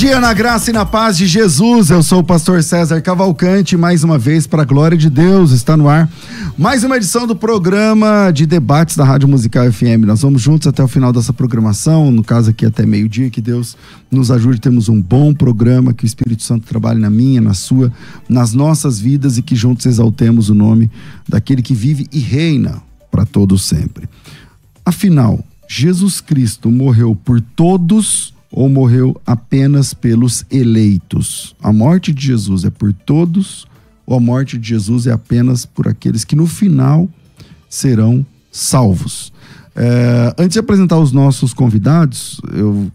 Dia na graça e na paz de Jesus. Eu sou o pastor César Cavalcante, mais uma vez para a glória de Deus, está no ar. Mais uma edição do programa de debates da Rádio Musical FM. Nós vamos juntos até o final dessa programação, no caso aqui até meio-dia, que Deus nos ajude, temos um bom programa, que o Espírito Santo trabalhe na minha, na sua, nas nossas vidas e que juntos exaltemos o nome daquele que vive e reina para todos sempre. Afinal, Jesus Cristo morreu por todos ou morreu apenas pelos eleitos? A morte de Jesus é por todos ou a morte de Jesus é apenas por aqueles que no final serão salvos? É, antes de apresentar os nossos convidados, eu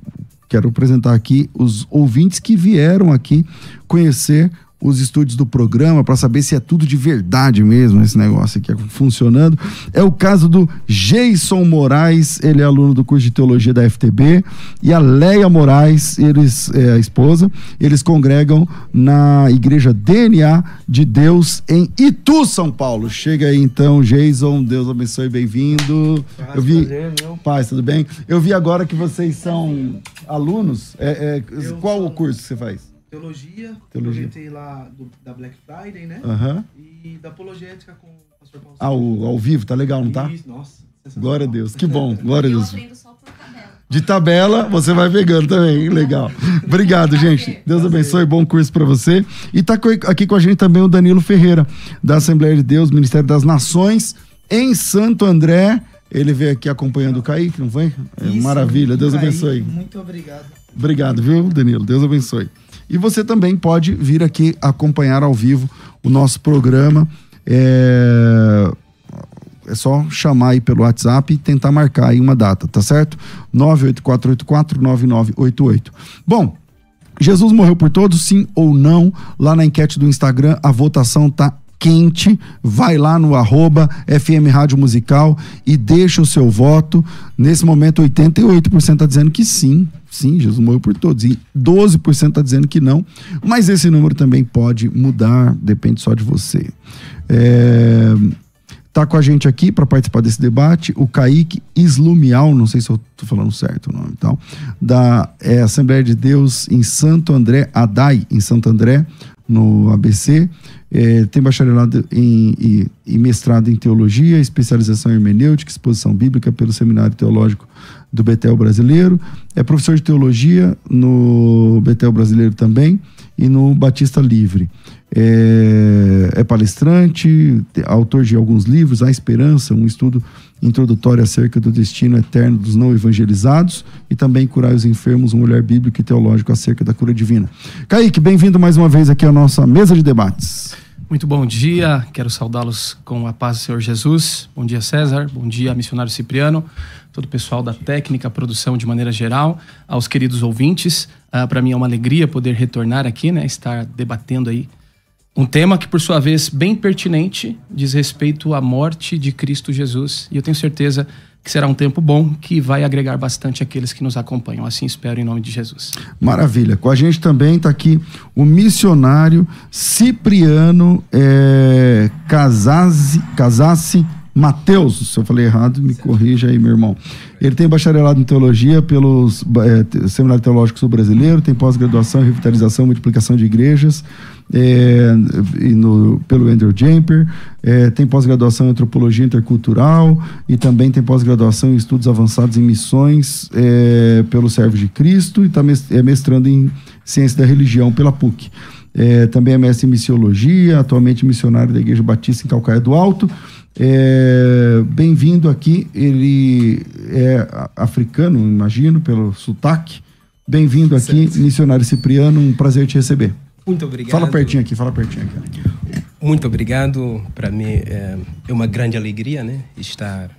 quero apresentar aqui os ouvintes que vieram aqui conhecer os estúdios do programa para saber se é tudo de verdade mesmo esse negócio aqui funcionando. É o caso do Jason Moraes, ele é aluno do curso de teologia da FTB, e a Leia Moraes, eles é a esposa, eles congregam na igreja DNA de Deus em Itu, São Paulo. Chega aí então, Jason, Deus abençoe, bem-vindo. Eu vi, paz, tudo bem? Eu vi agora que vocês são alunos. É, é, qual o curso que você faz? Teologia, teologia. eu lá do, da Black Friday, né? Uhum. E da apologética com o pastor Paulo. Ah, ao, ao vivo, tá legal, não tá? Isso, nossa. Glória a Deus, que bom, glória a Deus. De tabela, você vai pegando também, legal. Obrigado, gente. Deus abençoe, bom curso para você. E tá aqui com a gente também o Danilo Ferreira, da Assembleia de Deus, Ministério das Nações, em Santo André. Ele veio aqui acompanhando o Kaique, não foi? É, Isso, maravilha, Deus Kaique, abençoe. Muito obrigado. Obrigado, viu, Danilo? Deus abençoe. E você também pode vir aqui acompanhar ao vivo o nosso programa. É, é só chamar aí pelo WhatsApp e tentar marcar aí uma data, tá certo? 984849988. Bom, Jesus morreu por todos, sim ou não? Lá na enquete do Instagram, a votação tá quente, vai lá no arroba FM Rádio Musical e deixa o seu voto. Nesse momento, 88% está dizendo que sim, sim, Jesus morreu por todos. E 12% está dizendo que não. Mas esse número também pode mudar, depende só de você. É, tá com a gente aqui para participar desse debate o Kaique Islumial, não sei se eu tô falando certo o nome e tal, da é, Assembleia de Deus em Santo André, Adai, em Santo André, no ABC. É, tem bacharelado em, em, em, mestrado em teologia, especialização em hermenêutica, exposição bíblica pelo Seminário Teológico do Betel Brasileiro. É professor de teologia no Betel Brasileiro também e no Batista Livre. É, é palestrante, autor de alguns livros, A Esperança, um estudo introdutório acerca do destino eterno dos não evangelizados e também Curar os Enfermos, um olhar bíblico e teológico acerca da cura divina. Kaique, bem-vindo mais uma vez aqui à nossa mesa de debates. Muito bom dia, quero saudá-los com a paz do Senhor Jesus. Bom dia, César. Bom dia, missionário Cipriano, todo o pessoal da técnica, produção de maneira geral, aos queridos ouvintes. Uh, Para mim é uma alegria poder retornar aqui, né, estar debatendo aí Um tema que, por sua vez, bem pertinente, diz respeito à morte de Cristo Jesus. E eu tenho certeza que será um tempo bom que vai agregar bastante aqueles que nos acompanham. Assim espero em nome de Jesus. Maravilha. Com a gente também está aqui o missionário Cipriano é, Casassi, Casassi Mateus, se eu falei errado, me corrija aí, meu irmão. Ele tem bacharelado em teologia pelo é, Seminário Teológico Sul Brasileiro, tem pós-graduação em revitalização e multiplicação de igrejas é, no, pelo Andrew Jamper, é, tem pós-graduação em antropologia intercultural e também tem pós-graduação em estudos avançados em missões é, pelo Servo de Cristo e está é mestrando em ciência da religião pela PUC. É, também é mestre em missiologia, atualmente missionário da Igreja Batista em Calcaia do Alto. É, Bem-vindo aqui. Ele é africano, imagino, pelo sotaque. Bem-vindo aqui, certo. missionário Cipriano. Um prazer te receber. Muito obrigado. Fala pertinho aqui, fala pertinho aqui. Muito obrigado. Para mim é, é, uma grande alegria, né, estar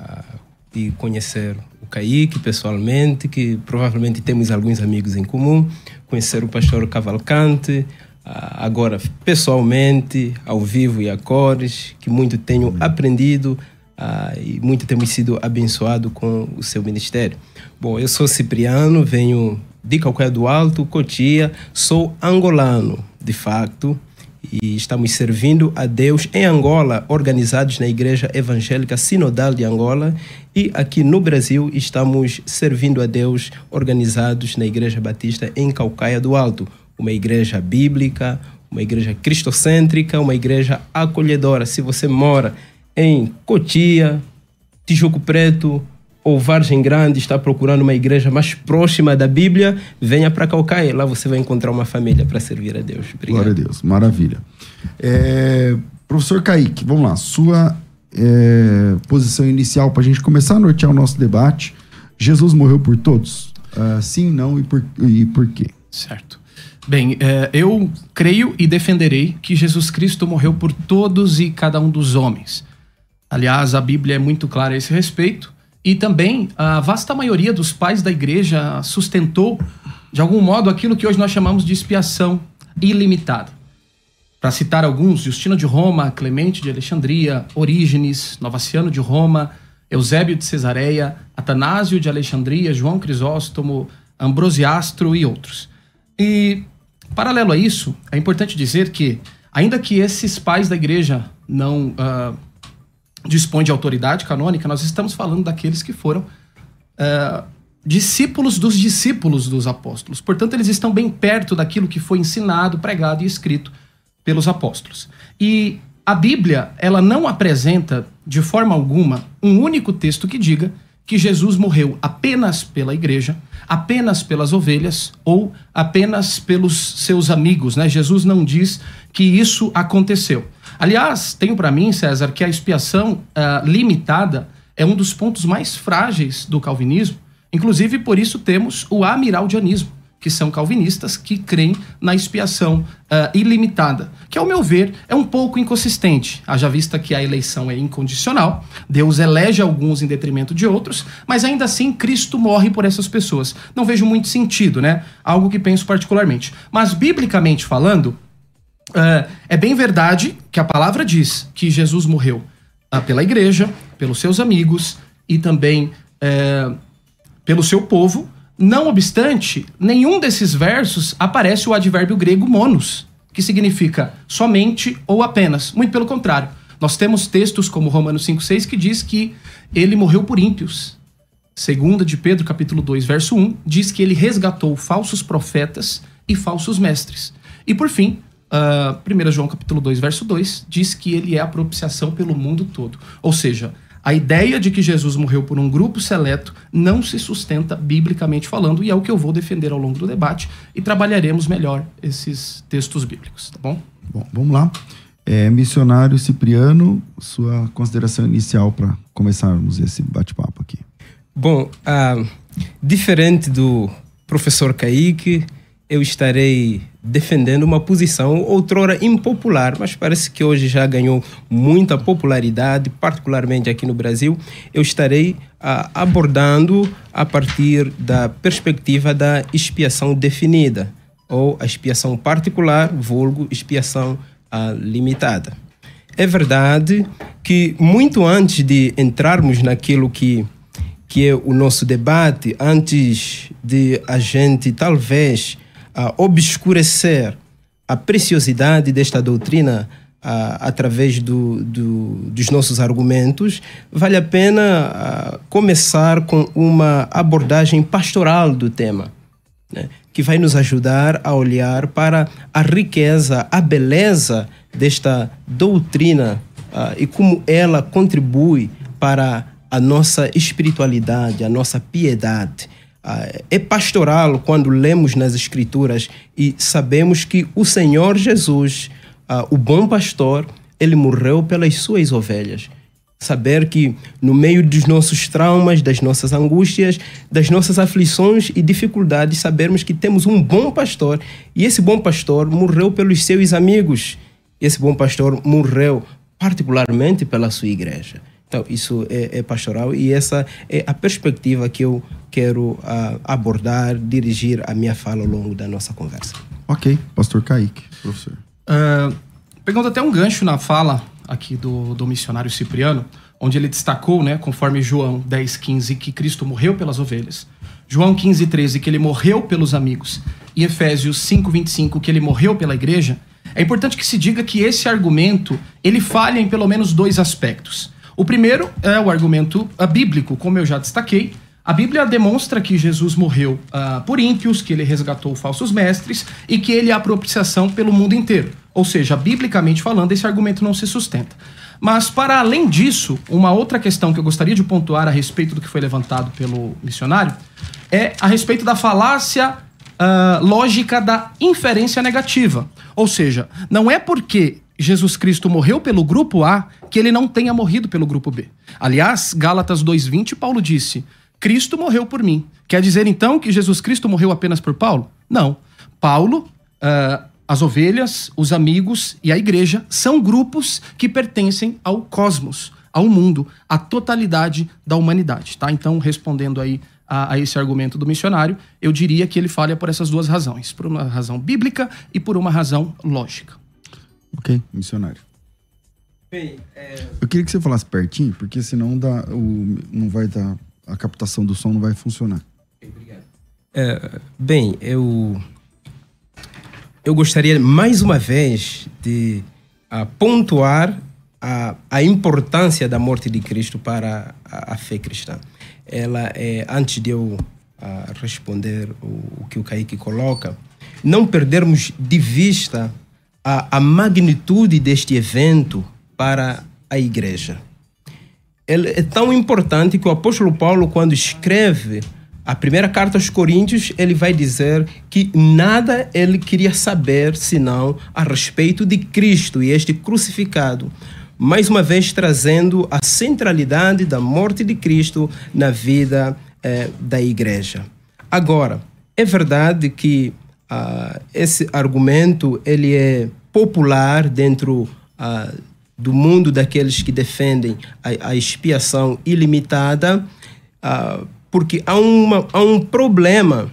uh, e conhecer o Kaique pessoalmente, que provavelmente temos alguns amigos em comum. Conhecer o pastor Cavalcante, ah, agora pessoalmente, ao vivo e a cores, que muito tenho aprendido uh, e muito temos sido abençoado com o seu ministério. Bom, eu sou Cipriano, venho de Calcaia do Alto, Cotia, sou angolano, de facto, e estamos servindo a Deus em Angola, organizados na Igreja Evangélica Sinodal de Angola, e aqui no Brasil estamos servindo a Deus organizados na Igreja Batista em Calcaia do Alto uma igreja bíblica, uma igreja cristocêntrica, uma igreja acolhedora. Se você mora em Cotia, Tijuco Preto ou Vargem Grande, está procurando uma igreja mais próxima da Bíblia, venha para Calcaia. Lá você vai encontrar uma família para servir a Deus. Obrigado. Glória a Deus, maravilha. É, professor Kaique, vamos lá, sua é, posição inicial para a gente começar a nortear o nosso debate. Jesus morreu por todos? Uh, sim, não e por, e por quê? Certo. Bem, é, eu creio e defenderei que Jesus Cristo morreu por todos e cada um dos homens. Aliás, a Bíblia é muito clara a esse respeito. E também a vasta maioria dos pais da igreja sustentou, de algum modo, aquilo que hoje nós chamamos de expiação ilimitada. Para citar alguns, Justino de Roma, Clemente de Alexandria, Orígenes, Novaciano de Roma, Eusébio de Cesareia, Atanásio de Alexandria, João Crisóstomo, Ambrosiastro e outros. E Paralelo a isso, é importante dizer que, ainda que esses pais da igreja não uh, dispõem de autoridade canônica, nós estamos falando daqueles que foram uh, discípulos dos discípulos dos apóstolos. Portanto, eles estão bem perto daquilo que foi ensinado, pregado e escrito pelos apóstolos. E a Bíblia, ela não apresenta de forma alguma um único texto que diga que Jesus morreu apenas pela igreja, apenas pelas ovelhas ou apenas pelos seus amigos, né? Jesus não diz que isso aconteceu. Aliás, tenho para mim, César, que a expiação uh, limitada é um dos pontos mais frágeis do calvinismo. Inclusive, por isso temos o amiraldianismo que são calvinistas, que creem na expiação uh, ilimitada, que, ao meu ver, é um pouco inconsistente, haja vista que a eleição é incondicional, Deus elege alguns em detrimento de outros, mas ainda assim Cristo morre por essas pessoas. Não vejo muito sentido, né? Algo que penso particularmente. Mas, biblicamente falando, uh, é bem verdade que a palavra diz que Jesus morreu uh, pela igreja, pelos seus amigos e também pelo seu povo não obstante, nenhum desses versos aparece o advérbio grego monos, que significa somente ou apenas. Muito pelo contrário. Nós temos textos como Romanos 5,6 que diz que ele morreu por ímpios. Segunda de Pedro, capítulo 2, verso 1, diz que ele resgatou falsos profetas e falsos mestres. E por fim, uh, 1 João capítulo 2, verso 2, diz que ele é a propiciação pelo mundo todo. Ou seja, a ideia de que Jesus morreu por um grupo seleto não se sustenta biblicamente falando, e é o que eu vou defender ao longo do debate, e trabalharemos melhor esses textos bíblicos, tá bom? Bom, vamos lá. É, missionário Cipriano, sua consideração inicial para começarmos esse bate-papo aqui. Bom, uh, diferente do professor Kaique, eu estarei defendendo uma posição outrora impopular, mas parece que hoje já ganhou muita popularidade, particularmente aqui no Brasil. Eu estarei ah, abordando a partir da perspectiva da expiação definida, ou a expiação particular, vulgo expiação uh, limitada. É verdade que muito antes de entrarmos naquilo que, que é o nosso debate, antes de a gente talvez uh, obscurecer a preciosidade desta doutrina uh, através do, do, dos nossos argumentos, vale a pena uh, começar com uma abordagem pastoral do tema, né? que vai nos ajudar a olhar para a riqueza, a beleza desta doutrina uh, e como ela contribui para a nossa espiritualidade, a nossa piedade. Uh, é pastoral quando lemos nas Escrituras e sabemos que o Senhor Jesus ah, o bom pastor, ele morreu pelas suas ovelhas. Saber que no meio dos nossos traumas, das nossas angústias, das nossas aflições e dificuldades, sabermos que temos um bom pastor e esse bom pastor morreu pelos seus amigos. Esse bom pastor morreu particularmente pela sua igreja. Então, isso é, é, pastoral e essa é a perspectiva que eu quero uh, abordar, dirigir a minha fala ao longo da nossa conversa. Ok, pastor Kaique, professor. Uh, pegando até um gancho na fala aqui do, do missionário Cipriano, onde ele destacou, né, conforme João 10, 15, que Cristo morreu pelas ovelhas. João 15, 13, que ele morreu pelos amigos. E Efésios 5, 25, que ele morreu pela igreja. É importante que se diga que esse argumento, ele falha em pelo menos dois aspectos. O primeiro é o argumento uh, bíblico, como eu já destaquei, a Bíblia demonstra que Jesus morreu uh, por ímpios, que ele resgatou falsos mestres e que ele é propiciação pelo mundo inteiro. Ou seja, biblicamente falando, esse argumento não se sustenta. Mas, para além disso, uma outra questão que eu gostaria de pontuar a respeito do que foi levantado pelo missionário é a respeito da falácia uh, lógica da inferência negativa. Ou seja, não é porque Jesus Cristo morreu pelo grupo A que ele não tenha morrido pelo grupo B. Aliás, Gálatas 2,20, Paulo disse: Cristo morreu por mim. Quer dizer então que Jesus Cristo morreu apenas por Paulo? Não. Paulo, uh, as ovelhas, os amigos e a igreja são grupos que pertencem ao cosmos, ao mundo, à totalidade da humanidade. Tá? Então, respondendo aí a, a, esse argumento do missionário, eu diria que ele falha por essas duas razões: por uma razão bíblica e por uma razão lógica. Ok, missionário. Bem, é... Eu queria que você falasse pertinho, porque senão dá, o, não vai dar a captação do som não vai funcionar. Obrigado. É, bem, eu eu gostaria mais uma vez de uh, pontuar a, a importância da morte de Cristo para a, a fé cristã. Ela é antes de eu uh, responder o, o, que o Kaique coloca, não perdermos de vista a, a magnitude deste evento para a igreja ele é tão importante que o apóstolo Paulo, quando escreve a primeira carta aos Coríntios, ele vai dizer que nada ele queria saber senão a respeito de Cristo e este crucificado. Mais uma vez trazendo a centralidade da morte de Cristo na vida eh, da igreja. Agora, é verdade que uh, esse argumento ele é popular dentro uh, do mundo daqueles que defendem a, a expiação ilimitada, uh, porque há, uma, há um problema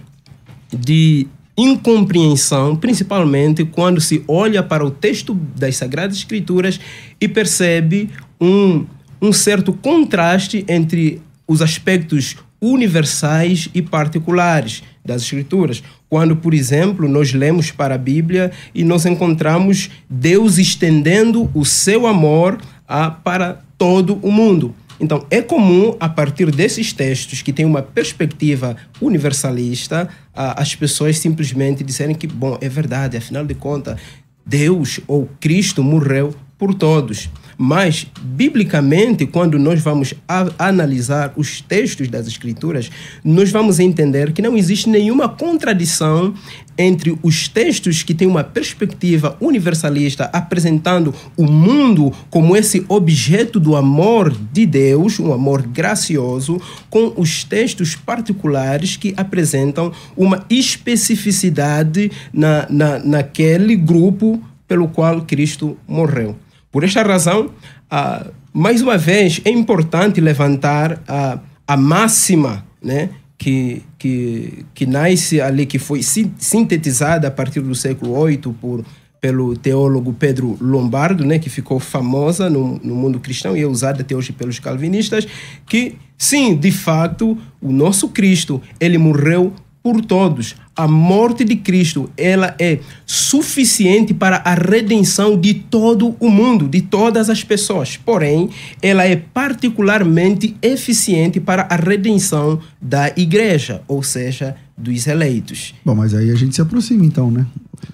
de incompreensão, principalmente quando se olha para o texto das Sagradas Escrituras e percebe um, um certo contraste entre os aspectos universais e particulares das Escrituras. Quando, por exemplo, nós lemos para a Bíblia e nós encontramos Deus estendendo o seu amor a, para todo o mundo. Então, é comum, a partir desses textos que têm uma perspectiva universalista, a, as pessoas simplesmente disserem que, bom, é verdade, afinal de contas, Deus ou Cristo morreu por todos. Mas, biblicamente, quando nós vamos analisar os textos das Escrituras, nós vamos entender que não existe nenhuma contradição entre os textos que têm uma perspectiva universalista apresentando o mundo como esse objeto do amor de Deus, um amor gracioso, com os textos particulares que apresentam uma especificidade na, na, naquele grupo pelo qual Cristo morreu. Por esta razão, ah, mais uma vez, é importante levantar a, a máxima né, que, que, que nasce ali, que foi sintetizada a partir do século VIII por, pelo teólogo Pedro Lombardo, né, que ficou famosa no, no mundo cristão e é usada até hoje pelos calvinistas, que sim, de fato, o nosso Cristo, ele morreu por todos. A morte de Cristo, ela é suficiente para a redenção de todo o mundo, de todas as pessoas. Porém, ela é particularmente eficiente para a redenção da igreja, ou seja, dos eleitos. Bom, mas aí a gente se aproxima então, né?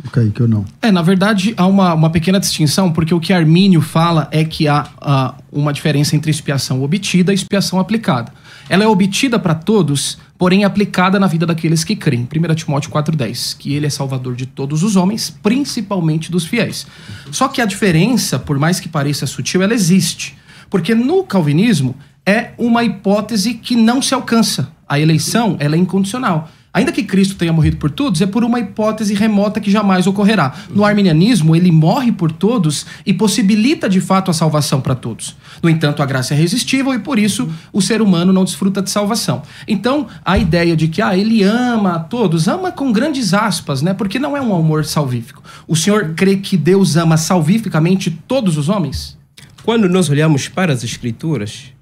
O Kaique ou não? É, na verdade, há uma, uma pequena distinção, porque o que Armínio fala é que há, há uma diferença entre expiação obtida e expiação aplicada. Ela é obtida para todos, porém aplicada na vida daqueles que creem. 1 Timóteo 4,10, que ele é salvador de todos os homens, principalmente dos fiéis. Só que a diferença, por mais que pareça sutil, ela existe. Porque no calvinismo é uma hipótese que não se alcança. A eleição ela é incondicional. Ainda que Cristo tenha morrido por todos, é por uma hipótese remota que jamais ocorrerá. No arminianismo, ele morre por todos e possibilita de fato a salvação para todos. No entanto, a graça é resistível e por isso o ser humano não desfruta de salvação. Então, a ideia de que ah, ele ama a todos, ama com grandes aspas, né? Porque não é um amor salvífico. O senhor crê que Deus ama salvificamente todos os homens? Quando nós olhamos para as Escrituras,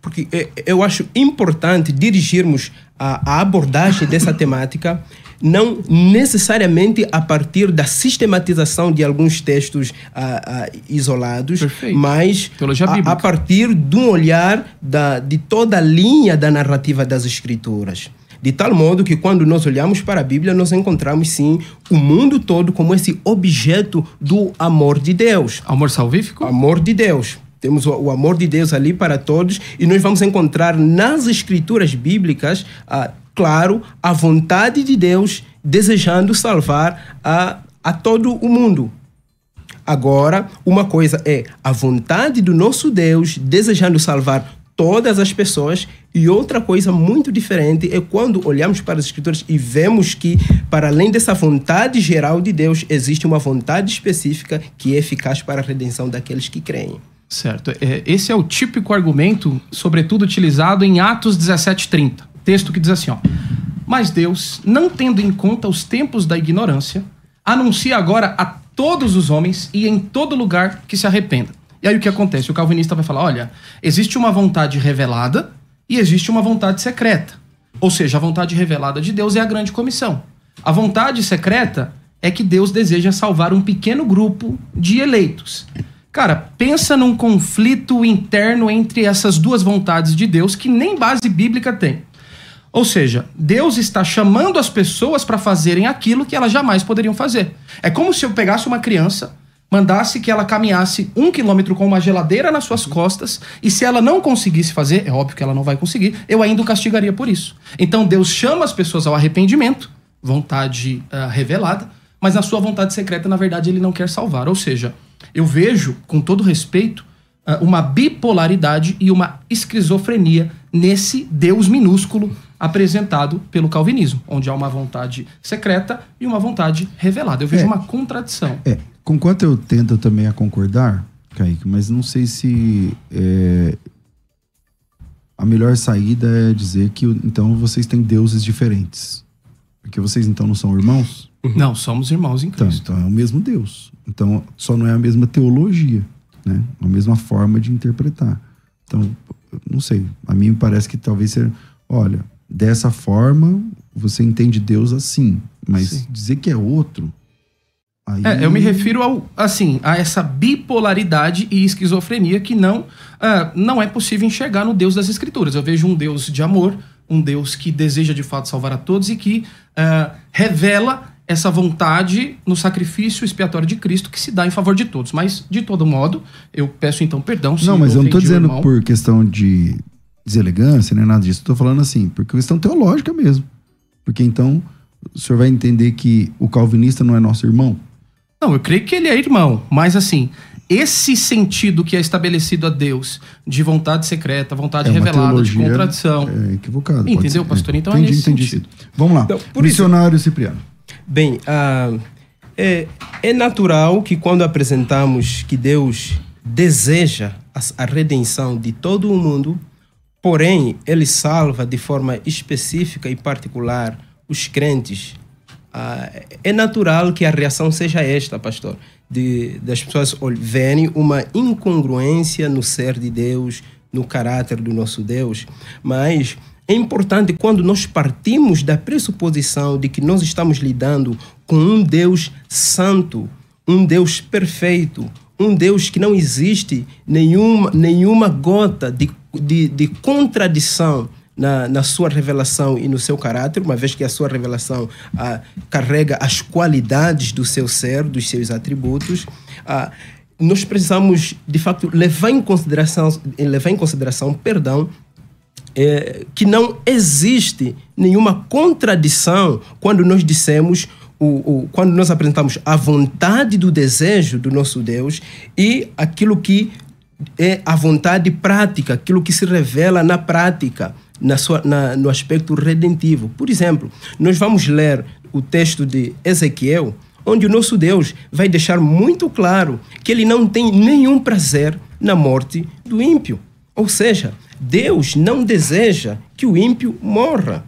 porque é, eu acho importante dirigirmos a, a abordagem dessa temática não necessariamente a partir da sistematização de alguns textos uh, uh, isolados, Perfeito. mas a, a, partir de um olhar da, de toda a linha da narrativa das Escrituras. De tal modo que quando nós olhamos para a Bíblia, nós encontramos sim o mundo todo como esse objeto do amor de Deus. Amor salvífico? Amor de Deus. Temos o, amor de Deus ali para todos e nós vamos encontrar nas escrituras bíblicas, ah, claro, a vontade de Deus desejando salvar a, a todo o mundo. Agora, uma coisa é a vontade do nosso Deus desejando salvar todas as pessoas e outra coisa muito diferente é quando olhamos para as escrituras e vemos que para além dessa vontade geral de Deus existe uma vontade específica que é eficaz para a redenção daqueles que creem. Certo. É, esse é o típico argumento, sobretudo utilizado em Atos 17:30, texto que diz assim, ó: "Mas Deus, não tendo em conta os tempos da ignorância, anuncia agora a todos os homens e em todo lugar que se arrependam." E aí o que acontece? O calvinista vai falar: "Olha, existe uma vontade revelada e existe uma vontade secreta. Ou seja, a vontade revelada de Deus é a grande comissão. A vontade secreta é que Deus deseja salvar um pequeno grupo de eleitos. Cara, pensa num conflito interno entre essas duas vontades de Deus que nem base bíblica tem. Ou seja, Deus está chamando as pessoas para fazerem aquilo que elas jamais poderiam fazer. É como se eu pegasse uma criança, mandasse que ela caminhasse um quilômetro com uma geladeira nas suas costas, e se ela não conseguisse fazer, é óbvio que ela não vai conseguir, eu ainda o castigaria por isso. Então Deus chama as pessoas ao arrependimento, vontade uh, revelada, mas na sua vontade secreta, na verdade, ele não quer salvar. Ou seja, eu vejo, com todo respeito, ah, uma bipolaridade e uma esquizofrenia nesse Deus minúsculo apresentado pelo calvinismo, onde há uma vontade secreta e uma vontade revelada. Eu vejo é, uma contradição. É, com quanto eu tento também a concordar, Kaique, mas não sei se é, a melhor saída é dizer que então vocês têm deuses diferentes. Porque vocês então não são irmãos? Não, somos irmãos em Cristo. Então, então é o mesmo Deus. Então, só não é a mesma teologia, né? A mesma forma de interpretar. Então, não sei. A mim me parece que talvez ser, olha, dessa forma você entende Deus assim, mas Sim. dizer que é outro. Aí... É, eu me refiro ao, assim, a essa bipolaridade e esquizofrenia que não, uh, não é possível enxergar no Deus das Escrituras. Eu vejo um Deus de amor, um Deus que deseja de fato salvar a todos e que uh, revela essa vontade no sacrifício expiatório de Cristo que se dá em favor de todos. Mas, de todo modo, eu peço então perdão. não, mas eu não estou dizendo por questão de deselegância, nem nada disso. Estou falando assim, por questão teológica mesmo. Porque então o senhor vai entender que o calvinista não é nosso irmão? Não, eu creio que ele é irmão, mas assim, esse sentido que é estabelecido a Deus de vontade secreta, vontade é revelada, de contradição. É equivocado. Entendeu, pastor? Então é entendi, é nesse entendi. sentido. Vamos lá. Então, Missionário isso... Cipriano. Bem, ah, é, é natural que quando apresentamos que Deus deseja a, redenção de todo o mundo, porém, ele salva de forma específica e particular os crentes ah, é natural que a reação seja esta, pastor, de, das pessoas verem uma incongruência no ser de Deus, no caráter do nosso Deus, mas é importante quando nós partimos da pressuposição de que nós estamos lidando com um Deus santo, um Deus perfeito, um Deus que não existe nenhuma, nenhuma gota de, de, de contradição na, na, sua revelação e no seu caráter, uma vez que a sua revelação ah, carrega as qualidades do seu ser, dos seus atributos. Ah, nós precisamos, de facto, levar em consideração, levar em consideração perdão, é, que não existe nenhuma contradição quando nós dissemos o, o, quando nós apresentamos a vontade do desejo do nosso Deus e aquilo que é a vontade prática, aquilo que se revela na prática, na sua, na, no aspecto redentivo. Por exemplo, nós vamos ler o texto de Ezequiel, onde o nosso Deus vai deixar muito claro que ele não tem nenhum prazer na morte do ímpio. Ou seja, Deus não deseja que o ímpio morra.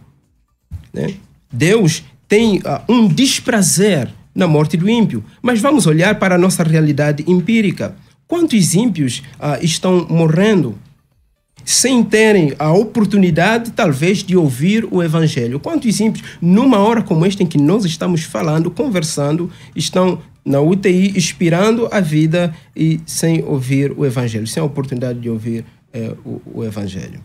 Né? Deus tem uh, um desprazer na morte do ímpio. Mas vamos olhar para a nossa realidade empírica. Quantos ímpios uh, estão morrendo sem terem a oportunidade, talvez, de ouvir o Evangelho? Quantos ímpios, numa hora como esta em que nós estamos falando, conversando, estão na UTI, expirando a vida e sem ouvir o Evangelho, sem a oportunidade de ouvir eh, o, o Evangelho?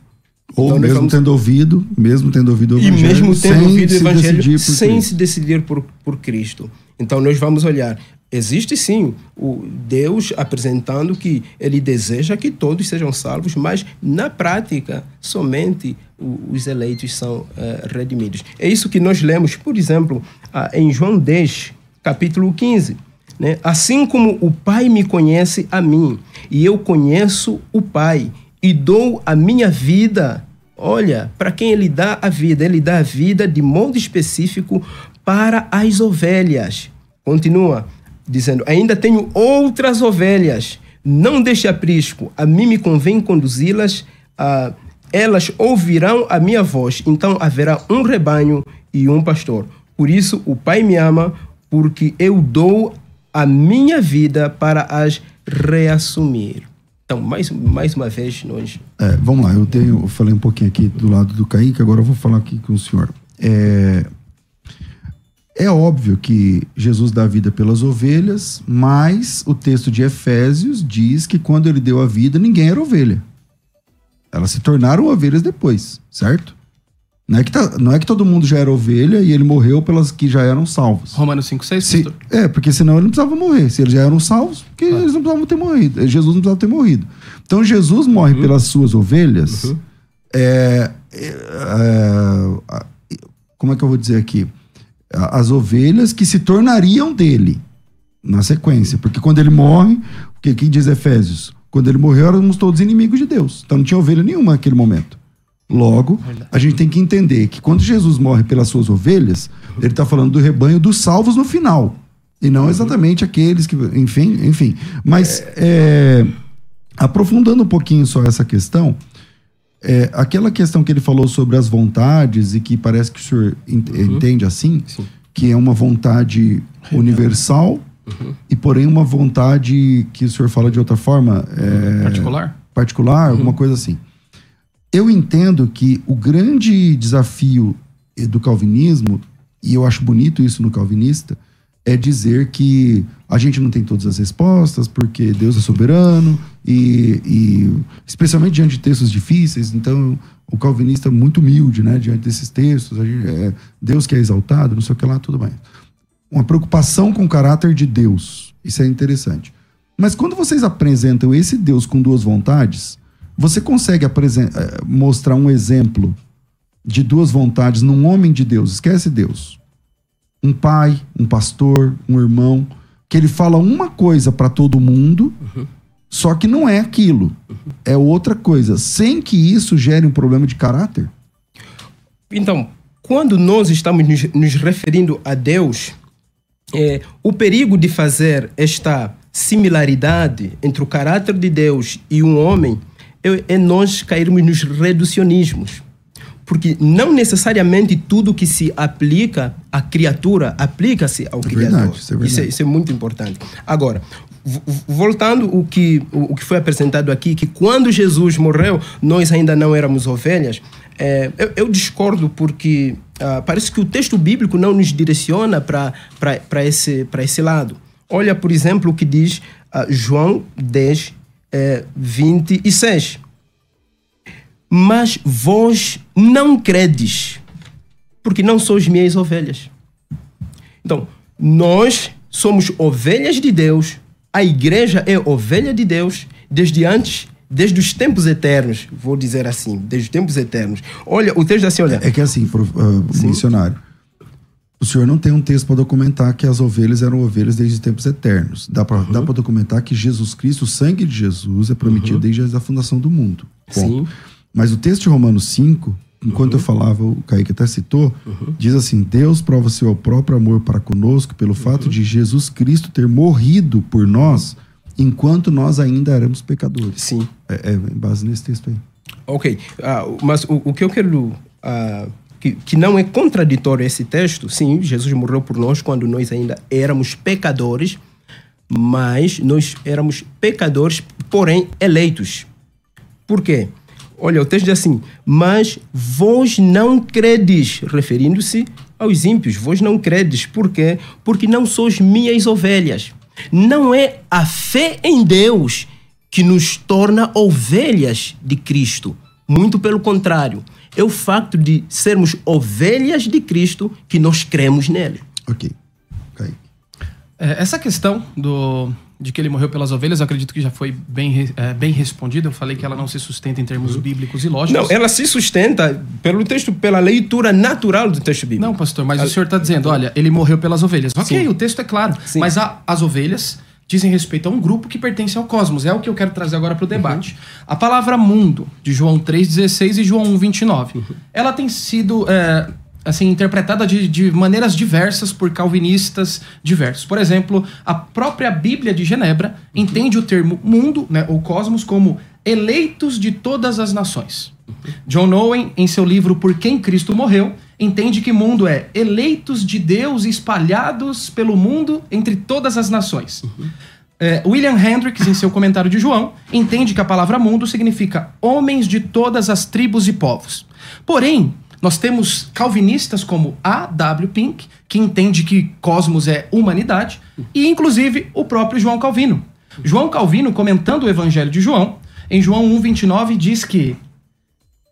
Ou então, mesmo vamos... tendo ouvido, mesmo tendo ouvido o evangelho, e mesmo tendo ouvido o evangelho sem Cristo. se decidir por, por Cristo. Então nós vamos olhar, existe sim o Deus apresentando que ele deseja que todos sejam salvos, mas na prática somente os eleitos são uh, redimidos. É isso que nós lemos, por exemplo, uh, em João 10, capítulo 15. Né? Assim como o Pai me conhece a mim, e eu conheço o Pai, e dou a minha vida. Olha, para quem ele dá a vida? Ele dá a vida de modo específico para as ovelhas. Continua dizendo: Ainda tenho outras ovelhas. Não deixe aprisco. A mim me convém conduzi-las. Ah, elas ouvirão a minha voz. Então haverá um rebanho e um pastor. Por isso o Pai me ama, porque eu dou a minha vida para as reassumir. Então, mais, mais uma vez, nós. É, vamos lá, eu, tenho, eu falei um pouquinho aqui do lado do Kaique, agora eu vou falar aqui com o senhor. É, é óbvio que Jesus dá vida pelas ovelhas, mas o texto de Efésios diz que quando ele deu a vida, ninguém era ovelha. Elas se tornaram ovelhas depois, certo? Não é, que tá, não é que todo mundo já era ovelha e ele morreu pelas que já eram salvos. Romanos 5, 6, Se, É, porque senão ele não precisava morrer. Se eles já eram salvos, porque ah. eles não precisavam ter morrido. Jesus não precisava ter morrido. Então Jesus morre uhum. pelas suas ovelhas. Uhum. É, é, é, como é que eu vou dizer aqui? As ovelhas que se tornariam dele na sequência. Porque quando ele morre, o que, que diz Efésios? Quando ele morreu, éramos todos inimigos de Deus. Então não tinha ovelha nenhuma naquele momento. Logo, a gente tem que entender que quando Jesus morre pelas suas ovelhas, ele está falando do rebanho dos salvos no final. E não exatamente aqueles que. Enfim, enfim. Mas é, aprofundando um pouquinho só essa questão, é, aquela questão que ele falou sobre as vontades e que parece que o senhor uhum. entende assim, Sim. que é uma vontade universal uhum. e porém uma vontade que o senhor fala de outra forma. É, particular? Particular, uhum. alguma coisa assim. Eu entendo que o grande desafio do calvinismo, e eu acho bonito isso no calvinista, é dizer que a gente não tem todas as respostas, porque Deus é soberano, e, e especialmente diante de textos difíceis, então o calvinista é muito humilde, né, diante desses textos, gente, é, Deus que é exaltado, não sei o que lá, tudo bem. Uma preocupação com o caráter de Deus, isso é interessante. Mas quando vocês apresentam esse Deus com duas vontades, você consegue eh, mostrar um exemplo de duas vontades num homem de Deus? Esquece Deus. Um pai, um pastor, um irmão, que ele fala uma coisa para todo mundo, uhum. só que não é aquilo. Uhum. É outra coisa, sem que isso gere um problema de caráter? Então, quando nós estamos nos, nos referindo a Deus, é, o perigo de fazer esta similaridade entre o caráter de Deus e um homem é, nós cairmos nos reducionismos. Porque não necessariamente tudo que se aplica à criatura aplica-se ao É Criador. verdade, isso é. Isso é, isso é muito importante. Agora, vo- voltando o que, o, o que foi apresentado aqui, que quando Jesus morreu, nós ainda não éramos ovelhas, é, eu, eu discordo porque ah, parece que o texto bíblico não nos direciona para esse, pra esse lado. Olha, por exemplo, o que diz ah, João 10, eh, 26. Mas vós não credes, porque não sois minhas ovelhas. Então, nós somos ovelhas de Deus, a igreja é ovelha de Deus desde antes, desde os tempos eternos, vou dizer assim, desde os tempos eternos. Olha, o texto diz assim, olha, É que assim, prof, ah, missionário, o senhor não tem um texto para documentar que as ovelhas eram ovelhas desde tempos eternos. Dá para pra documentar que Jesus Cristo, o sangue de Jesus, é prometido desde a fundação do mundo. Ponto. Sim. Mas o texto de Romanos 5, enquanto eu falava, o Kaique até citou, diz assim: Deus prova seu próprio amor para conosco pelo fato de Jesus Cristo ter morrido por nós enquanto nós ainda éramos pecadores. sim. É, é em base nesse texto aí. Ok, ah, mas o, o que eu quero. ah, que, que não é contraditório esse texto, sim, Jesus morreu por nós quando nós ainda éramos pecadores, mas nós éramos pecadores, porém eleitos. Por quê? Olha, o texto diz assim: Mas vós não credes, referindo-se aos ímpios, vós não credes. Por quê? Porque não sois minhas ovelhas. Não é a fé em Deus que nos torna ovelhas de Cristo. Muito pelo contrário. É o facto de sermos ovelhas de Cristo que nós cremos nele. Ok. Kaique. É, essa questão do, de que ele morreu pelas ovelhas, eu acredito que já foi bem, é, bem respondida. Eu falei que ela não se sustenta em termos bíblicos e lógicos. Não, ela se sustenta pelo texto, pela leitura natural do texto bíblico. Não, pastor, mas o senhor está dizendo, olha, ele morreu pelas ovelhas. Ok, Sim. o texto é claro. Sim. Mas a- as ovelhas dizem respeito a um grupo que pertence ao cosmos. É o que eu quero trazer agora para o debate. A palavra mundo, de João 3,16 e João 1,29, ela tem sido é, assim interpretada de, de maneiras diversas por calvinistas diversos. Por exemplo, a própria Bíblia de Genebra entende o termo mundo, né, ou cosmos, como eleitos de todas as nações. John Owen, em seu livro Por Quem Cristo Morreu, entende que mundo é eleitos de Deus espalhados pelo mundo entre todas as nações. É, William Hendricks, em seu comentário de João, entende que a palavra mundo significa homens de todas as tribos e povos. Porém, nós temos calvinistas como A. W. Pink, que entende que cosmos é humanidade, e inclusive o próprio João Calvino. João Calvino, comentando o Evangelho de João, em João 1,29, diz que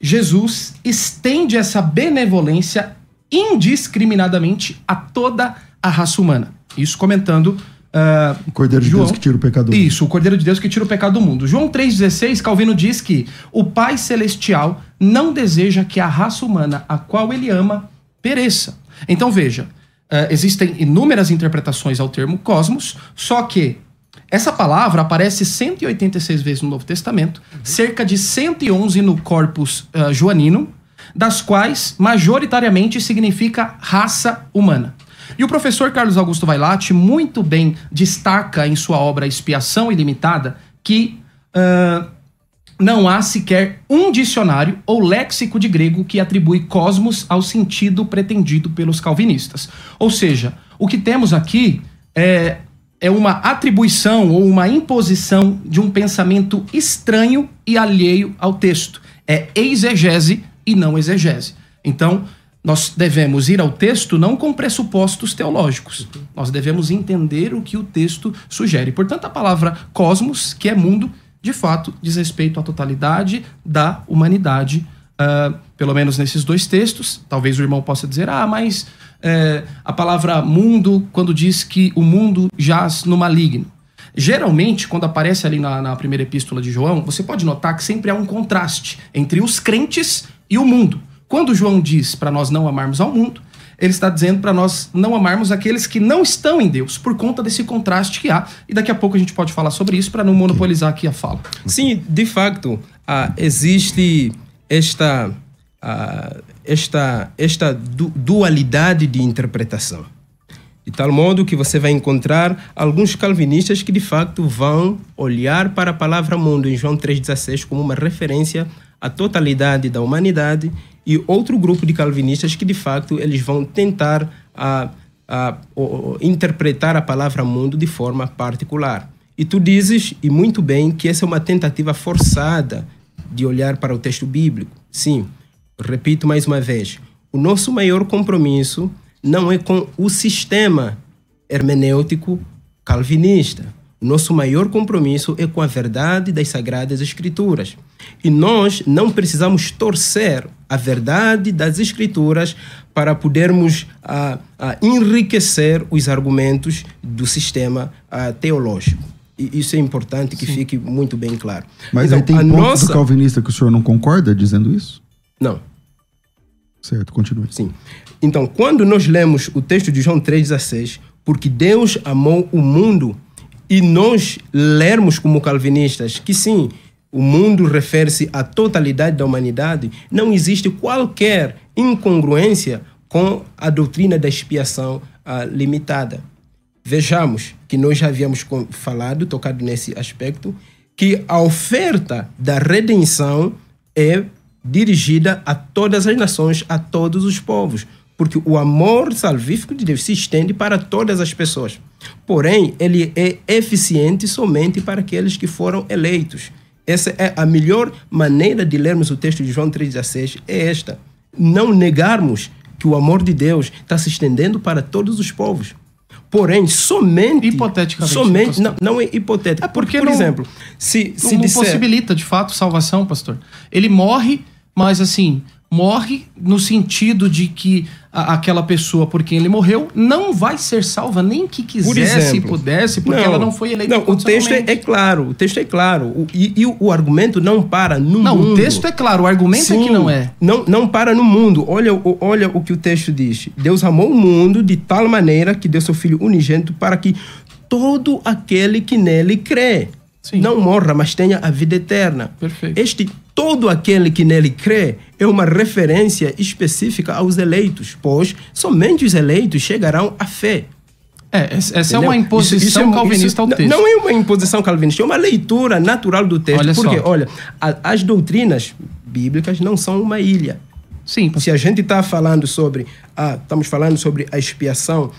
Jesus estende essa benevolência indiscriminadamente a toda a raça humana. Isso comentando. ah, O Cordeiro de João- Deus que tira o pecado. do mundo. Isso, o Cordeiro de Deus que tira o pecado do mundo. João 3,16, Calvino diz que o Pai Celestial não deseja que a raça humana, a qual ele ama, pereça. Então veja, ah, existem inúmeras interpretações ao termo cosmos, só que essa palavra aparece 186 vezes no Novo Testamento, cerca de 111 no Corpus ah, Joanino, das quais majoritariamente significa raça humana. E o professor Carlos Augusto Vailate muito bem destaca em sua obra Expiação Ilimitada que ah, não há sequer um dicionário ou léxico de grego que atribui cosmos ao sentido pretendido pelos calvinistas. Ou seja, o que temos aqui é, é uma atribuição ou uma imposição de um pensamento estranho e alheio ao texto. É exegese e não exegese. Então, nós devemos ir ao texto não com pressupostos teológicos. Nós devemos entender o que o texto sugere. Portanto, a palavra cosmos, que é mundo, de fato diz respeito à totalidade da humanidade, ah, pelo menos nesses dois textos. Talvez o irmão possa dizer, ah, mas eh, a palavra mundo, quando diz que o mundo jaz no maligno. Geralmente, quando aparece ali na, na primeira epístola de João, você pode notar que sempre há um contraste entre os crentes e o mundo. Quando João diz para nós não amarmos ao mundo, ele está dizendo para nós não amarmos aqueles que não estão em Deus, por conta desse contraste que há. E daqui a pouco a gente pode falar sobre isso para não monopolizar aqui a fala. Sim, de facto, ah, existe esta, ah, esta, esta du- dualidade de interpretação. De tal modo que você vai encontrar alguns calvinistas que de facto vão olhar para a palavra mundo em João 3,16 como uma referência à totalidade da humanidade e outro grupo de calvinistas que de facto eles vão tentar a, a, interpretar a palavra mundo de forma particular. E tu dizes, e muito bem, que essa é uma tentativa forçada de olhar para o texto bíblico. Sim, repito mais uma vez, o nosso maior compromisso não é com o sistema hermenêutico calvinista. O nosso maior compromisso é com a verdade das Sagradas Escrituras. E nós não precisamos torcer a verdade das Escrituras para podermos ah, ah, enriquecer os argumentos do sistema ah, teológico. E isso é importante que Sim. fique muito bem claro. Mas então, aí tem ponto nossa... do calvinista que o senhor não concorda dizendo isso? Não. Certo, continue. Sim. Então, quando nós lemos o texto de João 3,16, porque Deus amou o mundo, e nós lermos como calvinistas que sim, o mundo refere-se à totalidade da humanidade, não existe qualquer incongruência com a doutrina da expiação uh, limitada. Vejamos que nós já havíamos falado, tocado nesse aspecto, que a oferta da redenção é dirigida a todas as nações, a todos os povos, porque o amor salvífico de Deus se estende para todas as pessoas. Porém, ele é eficiente somente para aqueles que foram eleitos. Essa é a melhor maneira de lermos o texto de João 3,16, é esta. Não negarmos que o amor de Deus está se estendendo para todos os povos. Porém, somente. Hipoteticamente. Somente, não, não é hipotético. É porque, por não, exemplo, se, se não, disser... possibilita de fato salvação, pastor. Ele morre, mas assim, morre no sentido de que a, aquela pessoa por quem ele morreu não vai ser salva nem que quisesse e pudesse, porque não, ela não foi eleita. Não, o texto é, é, claro, o texto é claro. O, e, e o, o, argumento não para no não, mundo. Não, o texto é claro, o argumento Sim, é que não é. Não, não para no mundo. Olha, olha o que o texto diz. Deus amou o mundo de tal maneira que deu seu Filho unigênito para que todo aquele que nele crê Sim. não morra, mas tenha a vida eterna. Perfeito. Este todo aquele que nele crê é uma referência específica aos eleitos, pois somente os eleitos chegarão à fé. É, essa Entendeu? é uma imposição isso, isso é, calvinista isso, ao texto. Não é uma imposição calvinista, é uma leitura natural do texto. Olha porque, só. olha, a, as doutrinas bíblicas não são uma ilha. Sim. Se a gente está falando sobre, ah, estamos falando sobre a expiação,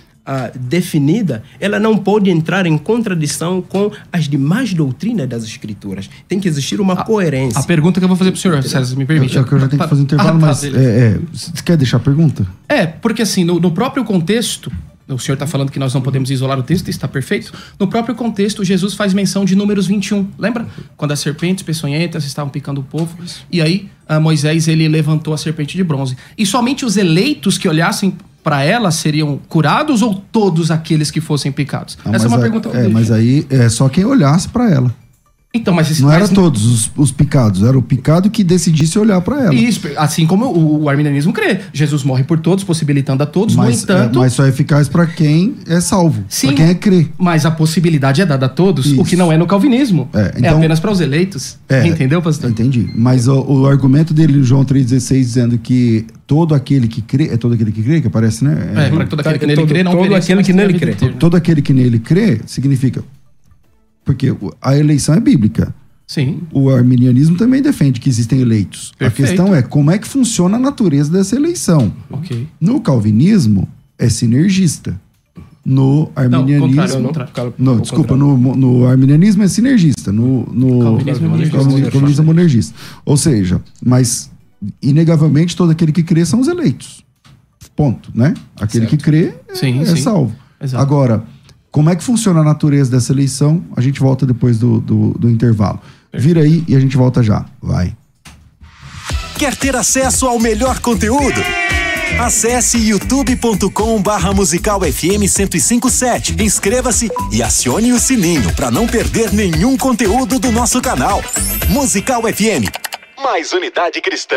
definida, ela não pode entrar em contradição com as demais doutrinas das Escrituras. Tem que existir uma a, coerência. A pergunta que eu vou fazer para o senhor, César, me permite. É, é que eu já tenho que fazer um intervalo, ah, mas é, é, você quer deixar a pergunta? É, porque assim, no, no próprio contexto, o senhor está falando que nós não podemos isolar o texto, está perfeito. No próprio contexto, Jesus faz menção de Números 21. Lembra? Quando as serpentes peçonhentas estavam picando o povo. E aí, Moisés ele levantou a serpente de bronze. E somente os eleitos que olhassem para ela seriam curados ou todos aqueles que fossem picados? Não, Essa é uma a, pergunta que eu é, Mas aí é só quem olhasse para ela. Então, mas esse, não mas... era todos os, os, picados, era o picado que decidisse olhar para ela. Isso, assim como o, o, arminianismo crê. Jesus morre por todos, possibilitando a todos, mas, no entanto. É, mas só é eficaz para quem é salvo, para quem é crê. Mas a possibilidade é dada a todos, Isso. o que não é no calvinismo. É, é então, é apenas para os eleitos. É, Entendeu, pastor? Entendi. Mas o, o argumento dele, João 3,16, dizendo que todo aquele que crê, é todo aquele que crê, que aparece, né? É, para todo aquele que nele crê, não Todo aquele que nele crê. Todo aquele que nele crê significa. Porque a eleição é bíblica. Sim. O arminianismo também defende que existem eleitos. Perfeito. A questão é como é que funciona a natureza dessa eleição. Okay. No calvinismo, é sinergista. No arminianismo. Não, contrário, não, não desculpa, no, no, arminianismo é sinergista. No, no calvinismo, é calvinismo é monergista. Ou seja, mas inegavelmente todo aquele que crê são os eleitos. Ponto, né? Aquele certo. que crê sim, é, sim. salvo. Exato. Agora, como é que funciona a natureza dessa eleição? A gente volta depois do, do, do intervalo. Vira aí e a gente volta já. Vai. Quer ter acesso ao melhor conteúdo? Acesse youtube.com barra musical FM 1057. Inscreva-se e acione o sininho para não perder nenhum conteúdo do nosso canal. Musical FM. Mais unidade cristã.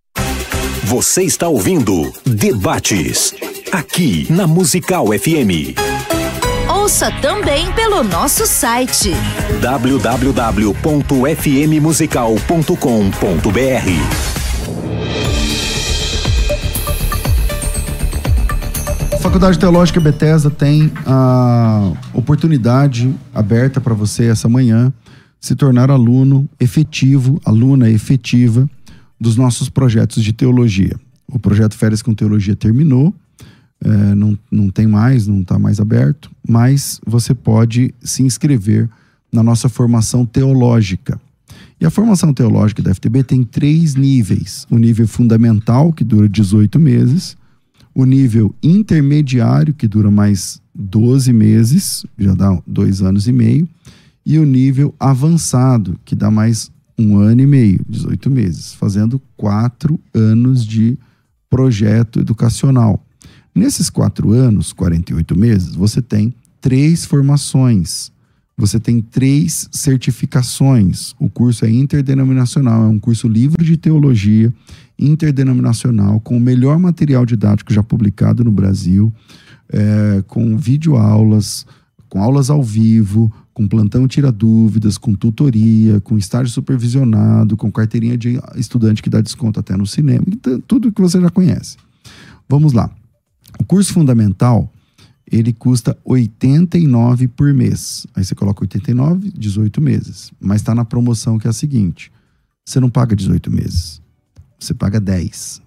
Você está ouvindo Debates, aqui na Musical FM. Ouça também pelo nosso site www.fmmusical.com.br. Faculdade Teológica Bethesda tem a oportunidade aberta para você essa manhã se tornar aluno efetivo, aluna efetiva dos nossos projetos de teologia. O projeto Férias com Teologia terminou, é, não, não tem mais, não está mais aberto, mas você pode se inscrever na nossa formação teológica. E a formação teológica da FTB tem três níveis: o nível fundamental, que dura 18 meses, o nível intermediário, que dura mais 12 meses, já dá dois anos e meio, e o nível avançado, que dá mais um ano e meio, 18 meses, fazendo quatro anos de projeto educacional. Nesses quatro anos, 48 meses, você tem três formações, você tem três certificações. O curso é interdenominacional, é um curso livre de teologia interdenominacional, com o melhor material didático já publicado no Brasil, é, com videoaulas, com aulas ao vivo, com plantão tira dúvidas, com tutoria, com estágio supervisionado, com carteirinha de estudante que dá desconto até no cinema, então, tudo que você já conhece. Vamos lá. O curso fundamental, ele custa 89 por mês. Aí você coloca 89, 18 meses. Mas está na promoção que é a seguinte: você não paga 18 meses você paga 10.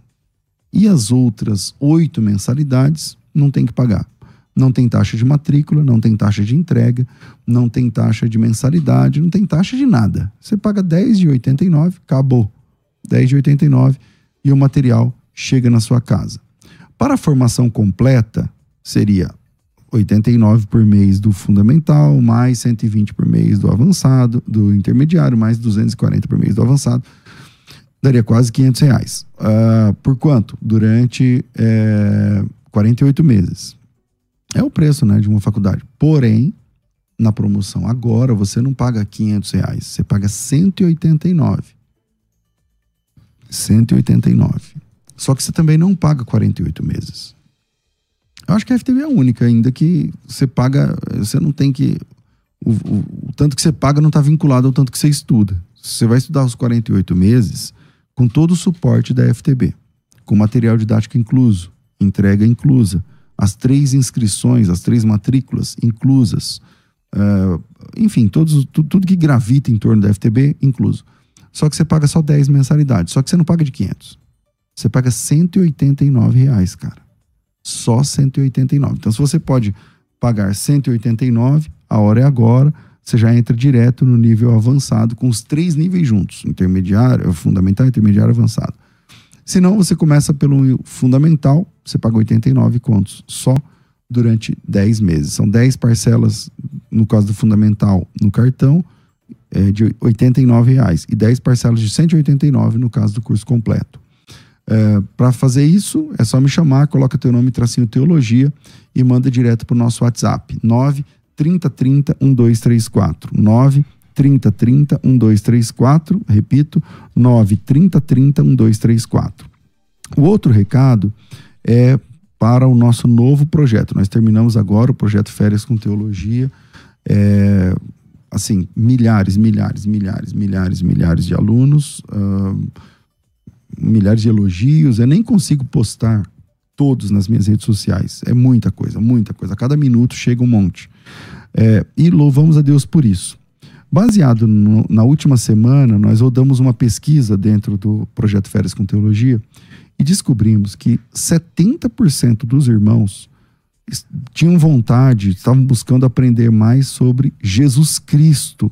E as outras oito mensalidades não tem que pagar. Não tem taxa de matrícula, não tem taxa de entrega, não tem taxa de mensalidade, não tem taxa de nada. Você paga 10 de 89, acabou. 10 de 89 e o material chega na sua casa. Para a formação completa, seria 89 por mês do fundamental, mais 120 por mês do avançado, do intermediário, mais 240 por mês do avançado daria quase 500 reais. Uh, por quanto? Durante é, 48 meses. É o preço né, de uma faculdade. Porém, na promoção agora, você não paga 500 reais, você paga 189. 189. Só que você também não paga 48 meses. Eu acho que a FTV é a única ainda que você paga, você não tem que. O, o, o tanto que você paga não está vinculado ao tanto que você estuda. Você vai estudar os 48 meses, com todo o suporte da FTB, com material didático incluso, entrega inclusa, as três inscrições, as três matrículas inclusas, uh, enfim, todos, tudo, tudo que gravita em torno da FTB incluso. Só que você paga só 10 mensalidades, só que você não paga de 500. Você paga 189 reais, cara. Só 189. Então, se você pode pagar 189, a hora é agora você já entra direto no nível avançado, com os três níveis juntos: intermediário, fundamental, intermediário avançado. Se não, você começa pelo fundamental, você paga 89 contos só durante 10 meses. São 10 parcelas, no caso do fundamental, no cartão, é, de 89 reais, e 10 parcelas de 189 no caso do curso completo. É, para fazer isso, é só me chamar, coloca teu nome, tracinho teologia e manda direto para o nosso WhatsApp, 9 3030 1234. 9 3030 1234. Repito, 9 3030 1234. O outro recado é para o nosso novo projeto. Nós terminamos agora o projeto Férias com Teologia. É, assim, milhares, milhares, milhares, milhares, milhares de alunos, uh, milhares de elogios. Eu nem consigo postar todos nas minhas redes sociais. É muita coisa, muita coisa. A cada minuto chega um monte. É, e louvamos a Deus por isso. Baseado no, na última semana, nós rodamos uma pesquisa dentro do projeto Férias com Teologia e descobrimos que 70% dos irmãos tinham vontade, estavam buscando aprender mais sobre Jesus Cristo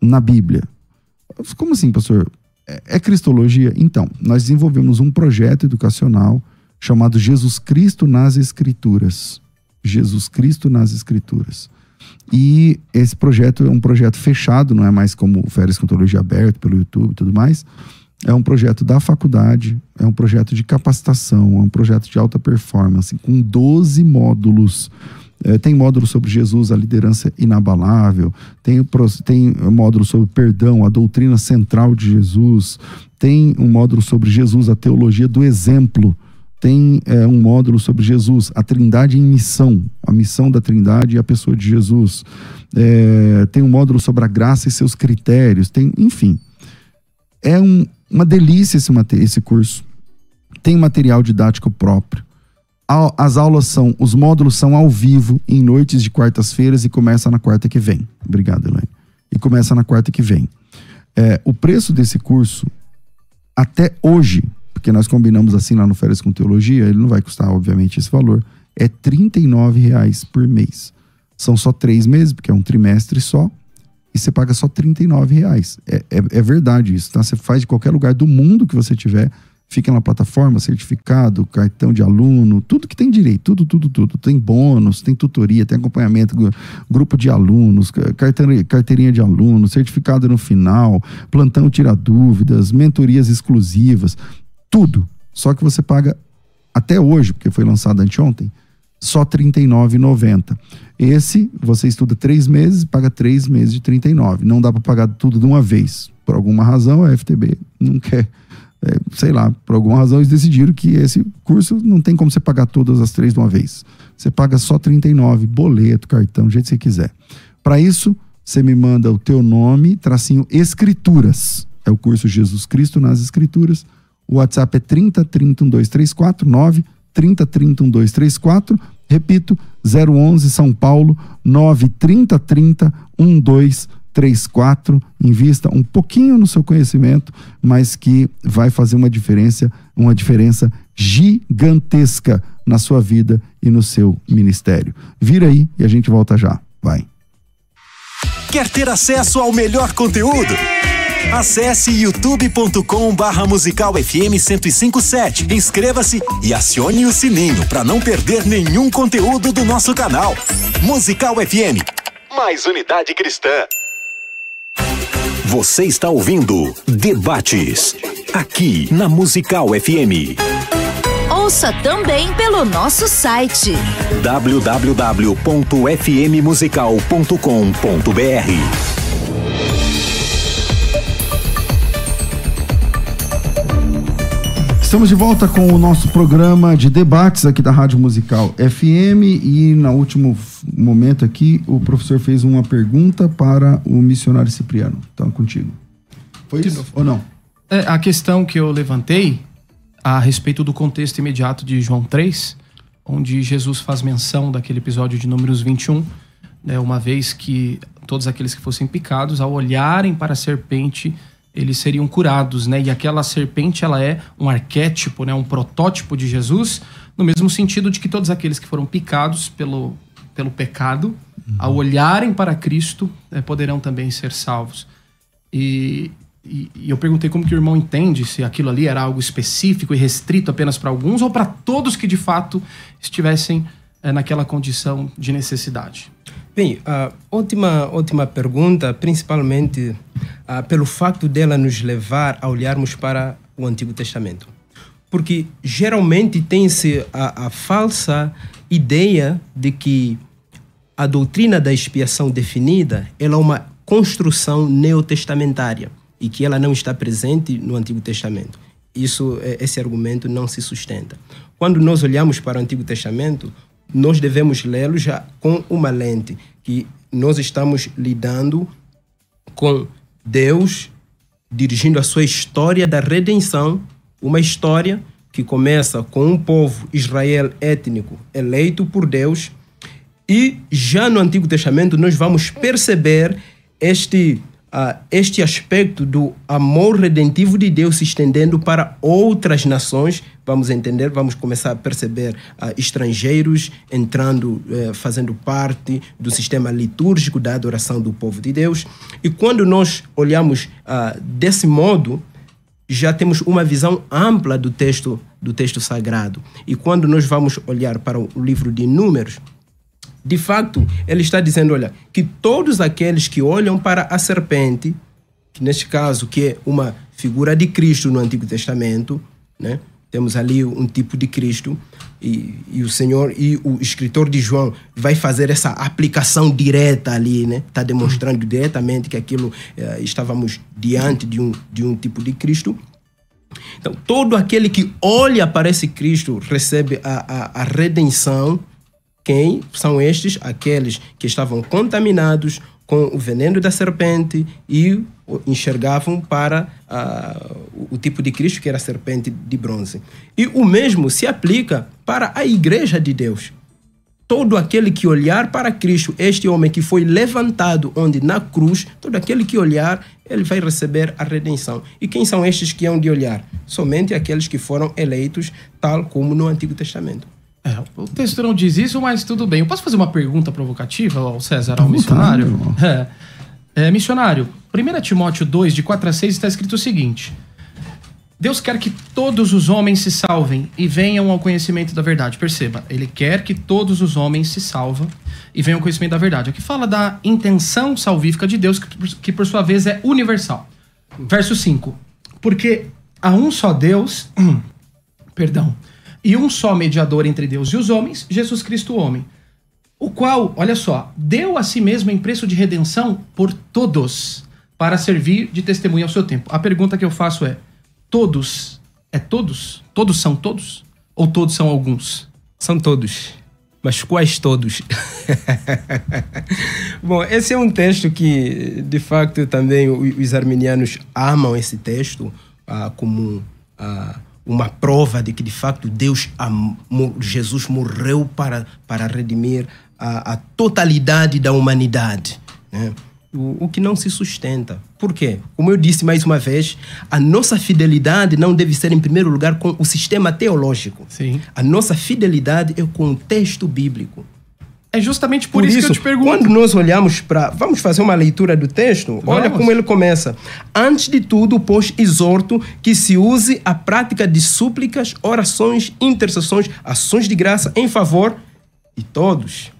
na Bíblia. Como assim, pastor? É, é cristologia? Então, nós desenvolvemos um projeto educacional chamado Jesus Cristo nas Escrituras. Jesus Cristo nas Escrituras. E esse projeto é um projeto fechado, não é mais como Férias com aberto pelo YouTube e tudo mais. É um projeto da faculdade, é um projeto de capacitação, é um projeto de alta performance, com 12 módulos É, tem módulo sobre Jesus, a liderança inabalável. Tem, tem módulo sobre perdão, a doutrina central de Jesus. Tem um módulo sobre Jesus, a teologia do exemplo tem é, um módulo sobre Jesus, a Trindade em missão, a missão da Trindade e a pessoa de Jesus. É, tem um módulo sobre a graça e seus critérios. Tem, enfim, é um, uma delícia esse, esse curso. Tem material didático próprio. As aulas são, os módulos são ao vivo em noites de quartas-feiras e começa na quarta que vem. Obrigado, Elaine. E começa na quarta que vem. É, o preço desse curso até hoje porque nós combinamos assim lá no Férias com Teologia, ele não vai custar, obviamente, esse valor, é R$ reais por mês. São só três meses, porque é um trimestre só, e você paga só R$ reais. É, é, é, verdade isso, tá? Você faz de qualquer lugar do mundo que você tiver, fica na plataforma, certificado, cartão de aluno, tudo que tem direito, tudo, tudo, tudo. Tem bônus, tem tutoria, tem acompanhamento, grupo de alunos, carteirinha de aluno, certificado no final, plantão tira dúvidas, mentorias exclusivas tudo. Só que você paga até hoje, porque foi lançado anteontem, só R$ 39,90. Esse, você estuda três meses, paga três meses de 39. Não dá para pagar tudo de uma vez. Por alguma razão, a FTB não quer. É, sei lá, por alguma razão eles decidiram que esse curso não tem como você pagar todas as três de uma vez. Você paga só 39, boleto, cartão, do jeito que você quiser. Para isso, você me manda o teu nome, tracinho escrituras. É o curso Jesus Cristo nas Escrituras o WhatsApp é 30 30 1234 9 30 30 1234. Repito, 011 São Paulo 9 30 30 1234. Invista um pouquinho no seu conhecimento, mas que vai fazer uma diferença, uma diferença gigantesca na sua vida e no seu ministério. Vira aí e a gente volta já. Vai. Quer ter acesso ao melhor conteúdo? Acesse youtube.com barra musical FM 1057. Inscreva-se e acione o sininho para não perder nenhum conteúdo do nosso canal. Musical FM. Mais unidade cristã. Você está ouvindo Debates. Aqui na Musical FM. Ouça também pelo nosso site www.fmmusical.com.br. Estamos de volta com o nosso programa de debates aqui da Rádio Musical FM e no último momento aqui o professor fez uma pergunta para o missionário Cipriano. Então, contigo. Foi isso ou não? É, a questão que eu levantei a respeito do contexto imediato de João 3, onde Jesus faz menção daquele episódio de Números 21, né, uma vez que todos aqueles que fossem picados, ao olharem para a serpente, eles seriam curados, né? E aquela serpente, ela é um arquétipo, né? Um protótipo de Jesus, no mesmo sentido de que todos aqueles que foram picados pelo, pelo pecado, uhum. ao olharem para Cristo, é, poderão também ser salvos. E, e, e, eu perguntei como que o irmão entende se aquilo ali era algo específico e restrito apenas para alguns ou para todos que de fato estivessem é, naquela condição de necessidade. Bem, uh, ótima, ótima pergunta, principalmente uh, pelo facto dela nos levar a olharmos para o Antigo Testamento. Porque geralmente tem-se a, a falsa ideia de que a doutrina da expiação definida ela é uma construção neotestamentária e que ela não está presente no Antigo Testamento. Isso, é, esse argumento não se sustenta. Quando nós olhamos para o Antigo Testamento, nós devemos lê-lo já com uma lente, que nós estamos lidando com Deus dirigindo a sua história da redenção, uma história que começa com um povo Israel étnico eleito por Deus, e já no Antigo Testamento nós vamos perceber este uh, este aspecto do amor redentivo de Deus se estendendo para outras nações, vamos entender, vamos começar a perceber uh, estrangeiros entrando, uh, fazendo parte do sistema litúrgico da adoração do povo de Deus. E quando nós olhamos desse modo, já temos uma visão ampla do texto do texto sagrado. E quando nós vamos olhar para o livro de Números, de fato, ele está dizendo, olha, que todos aqueles que olham para a serpente, que neste caso que é uma figura de Cristo no Antigo Testamento, né? Temos ali um tipo de Cristo. e, e, o Senhor e o escritor de João vai fazer essa aplicação direta ali, né? Está demonstrando diretamente que aquilo eh, estávamos diante de um, de um tipo de Cristo. Então, todo aquele que olha para esse Cristo recebe a, a, a redenção. Quem são estes? Aqueles que estavam contaminados com o veneno da serpente e enxergavam para uh, o tipo de Cristo que era a serpente de bronze. E o mesmo se aplica para a igreja de Deus. Todo aquele que olhar para Cristo, este homem que foi levantado onde na cruz, todo aquele que olhar, ele vai receber a redenção. E quem são estes que hão de olhar? Somente aqueles que foram eleitos, tal como no Antigo Testamento. É, o texto não diz isso, mas tudo bem. Eu posso fazer uma pergunta provocativa ao César, ao missionário? É. é, missionário, 1 Timóteo 2, de 4 a 6, está escrito o seguinte: Deus quer que todos os homens se salvem e venham ao conhecimento da verdade. Perceba, ele quer que todos os homens se salvam e venham ao conhecimento da verdade. Aqui fala da intenção salvífica de Deus, que, que por sua vez é universal. Verso 5. Porque há um só Deus, perdão, e um só mediador entre Deus e os homens, Jesus Cristo, homem. O qual, olha só, deu a si mesmo em preço de redenção por todos, para servir de testemunha ao seu tempo. A pergunta que eu faço é: todos é todos? Todos são todos? Ou todos são alguns? São todos. Mas quais todos? Bom, esse é um texto que, de facto, também os arminianos amam esse texto ah, como ah, uma prova de que de facto Deus, Jesus morreu para, para redimir a, a totalidade da humanidade. Né? O, o, que não se sustenta. Por quê? Como eu disse mais uma vez, a nossa fidelidade não deve ser, em primeiro lugar, com o sistema teológico. Sim. A nossa fidelidade é com o texto bíblico. É justamente por, por isso, isso, que eu te pergunto. Quando nós olhamos para. Vamos fazer uma leitura do texto? Vamos. Olha como ele começa. Antes de tudo, pois, exorto que se use a prática de súplicas, orações, intercessões, ações de graça em favor de todos.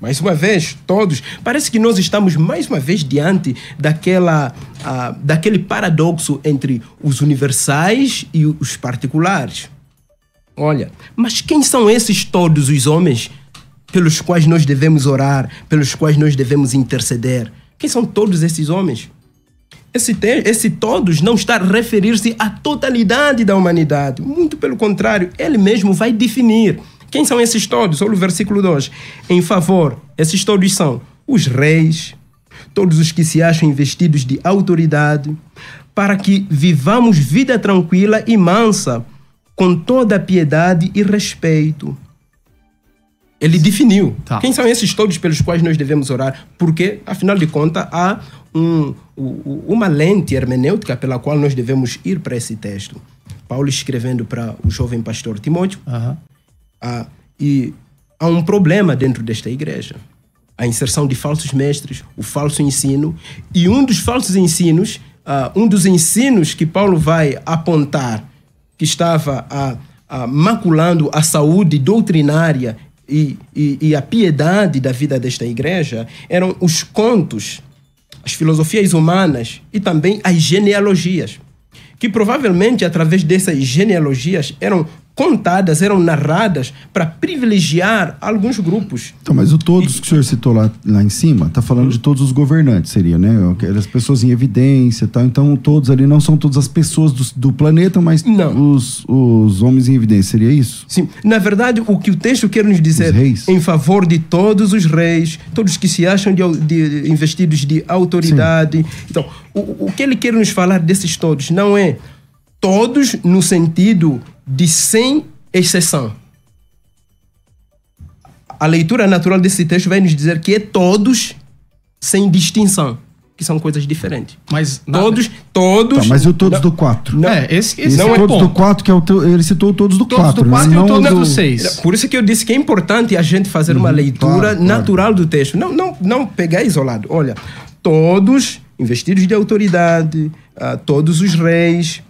Mais uma vez, todos. Parece que nós estamos mais uma vez diante daquela, uh, daquele paradoxo entre os universais e os particulares. Olha, mas quem são esses todos os homens pelos quais nós devemos orar, pelos quais nós devemos interceder. Quem são todos esses homens? Esse, esse todos não está a referir-se à totalidade da humanidade. Muito pelo contrário, ele mesmo vai definir. Quem são esses todos? Olha o versículo 2. Em favor, esses todos são os reis, todos os que se acham investidos de autoridade, para que vivamos vida tranquila e mansa, com toda piedade e respeito ele definiu tá. quem são esses todos pelos quais nós devemos orar, porque, afinal de contas, há um, uma lente hermenêutica pela qual nós devemos ir para esse texto. Paulo escrevendo para o jovem pastor Timóteo, uhum. ah, e há um problema dentro desta igreja. A inserção de falsos mestres, o falso ensino, e um dos falsos ensinos, ah, um dos ensinos que Paulo vai apontar, que estava ah maculando a saúde doutrinária e, e, e a piedade da vida desta igreja eram os contos, as filosofias humanas e também as genealogias, que provavelmente através dessas genealogias eram contadas, eram narradas para privilegiar alguns grupos. Então, mas o todos e, que o senhor citou lá, lá em cima, está falando de todos os governantes, seria, né? As pessoas em evidência tal. Então, todos ali não são todas as pessoas do, do planeta, mas não. Os, os homens em evidência, seria isso? Sim. Na verdade, o que o texto quer nos dizer em favor de todos os reis, todos que se acham de, de investidos de autoridade. Sim. Então, o, o que ele quer nos falar desses todos não é todos no sentido de sem exceção. A leitura natural desse texto vai nos dizer que é todos sem distinção, que são coisas diferentes. Mas todos, todos. Tá, mas e o todos do 4? É, esse, esse não é, todos do 4 que é o teu, ele citou todos do 4. Todos do 4 né? e o todos do 6. Por isso que eu disse que é importante a gente fazer uma uhum, leitura claro, natural claro. do texto, não não não pegar isolado. Olha, todos investidos de autoridade, uh, todos os reis,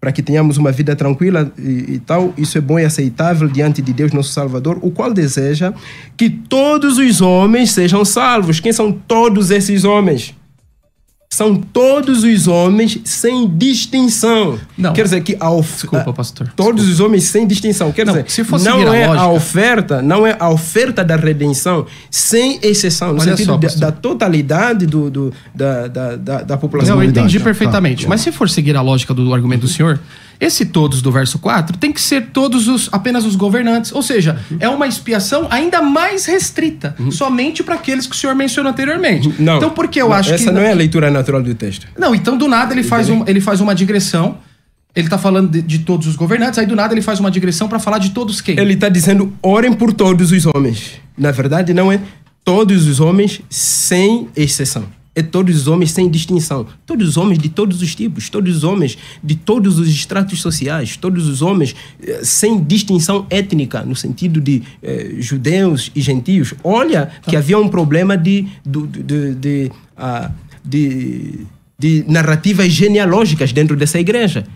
para que tenhamos uma vida tranquila e, e, tal. Isso é bom e aceitável diante de Deus, nosso Salvador, o qual deseja que todos os homens sejam salvos. Quem são todos esses homens? São todos os homens sem distinção. Não. Quer dizer que a of... Desculpa, pastor. Todos os homens sem distinção. Quer Não, dizer, se for não seguir a é a lógica- oferta, não é a oferta da redenção sem exceção, no Olha sentido só, da- da totalidade do, do- da, da, da, da população. Não, eu entendi tá, perfeitamente. tá. Mas se for seguir a lógica do argumento do senhor, esse todos do verso 4 tem que ser todos os apenas os governantes. Ou seja, é uma expiação ainda mais restrita, somente para aqueles que o senhor mencionou anteriormente. Não. Então, por que eu acho Essa que. não é a leitura natural do texto. Não, então do nada ele faz, um, ele faz uma digressão. Ele tá falando de, de todos os governantes, aí do nada ele faz uma digressão para falar de todos quem? Ele está dizendo: orem por todos os homens. Na verdade, não é todos os homens sem exceção. É todos os homens sem distinção. Todos os homens de todos os tipos, todos os homens de todos os estratos sociais, todos os homens eh, sem distinção étnica, no sentido de eh, judeus e gentios. Olha que havia um problema de, de, de, de, ah, de, de narrativas genealógicas dentro dessa igreja.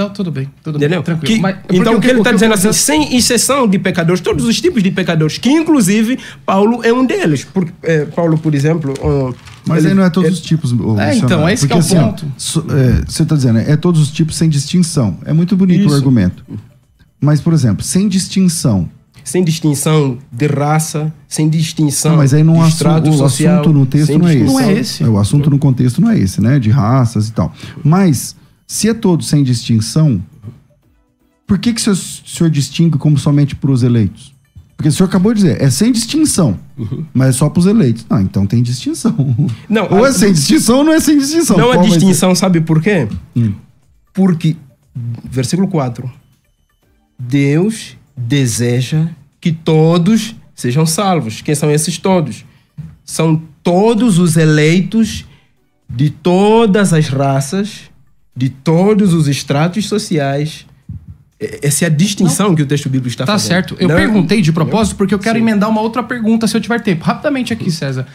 Não, tudo bem, tudo Entendeu? bem, tranquilo. Que- Mas- porque então, o que ele está dizendo assim, sem exceção de pecadores, todos os tipos de pecadores, que inclusive Paulo é um deles. Porque, eh, Paulo, por exemplo. um, Mas ele- aí não é todos ele- os tipos. É, então, esse que é o Porque, assim, ponto. so- é, você está dizendo, é todos os tipos sem distinção. É muito bonito Isso. o argumento. Mas, por exemplo, sem distinção. Sem distinção de raça, sem distinção Não, mas aí não de assu- extrato o social. assunto no texto não é esse. Não é esse. É, o assunto no contexto não é esse, né? De raças e tal. Mas, se é todo sem distinção, por que, que o senhor, o senhor distingue como somente para os eleitos? Porque o senhor acabou de dizer, é sem distinção, mas é só para os eleitos. Não, então tem distinção. Não, ou é a- sem distinção ou não é sem distinção. Não há Qual ser? distinção, sabe por quê? Hum. Porque, versículo 4, Deus deseja que todos sejam salvos. Quem são esses todos? São todos os eleitos de todas as raças, de todos os estratos sociais. E- Essa é a distinção que o texto bíblico está Tá fazendo. certo. Eu Não- perguntei de propósito porque eu quero emendar uma outra pergunta se eu tiver tempo. Rapidamente aqui, César.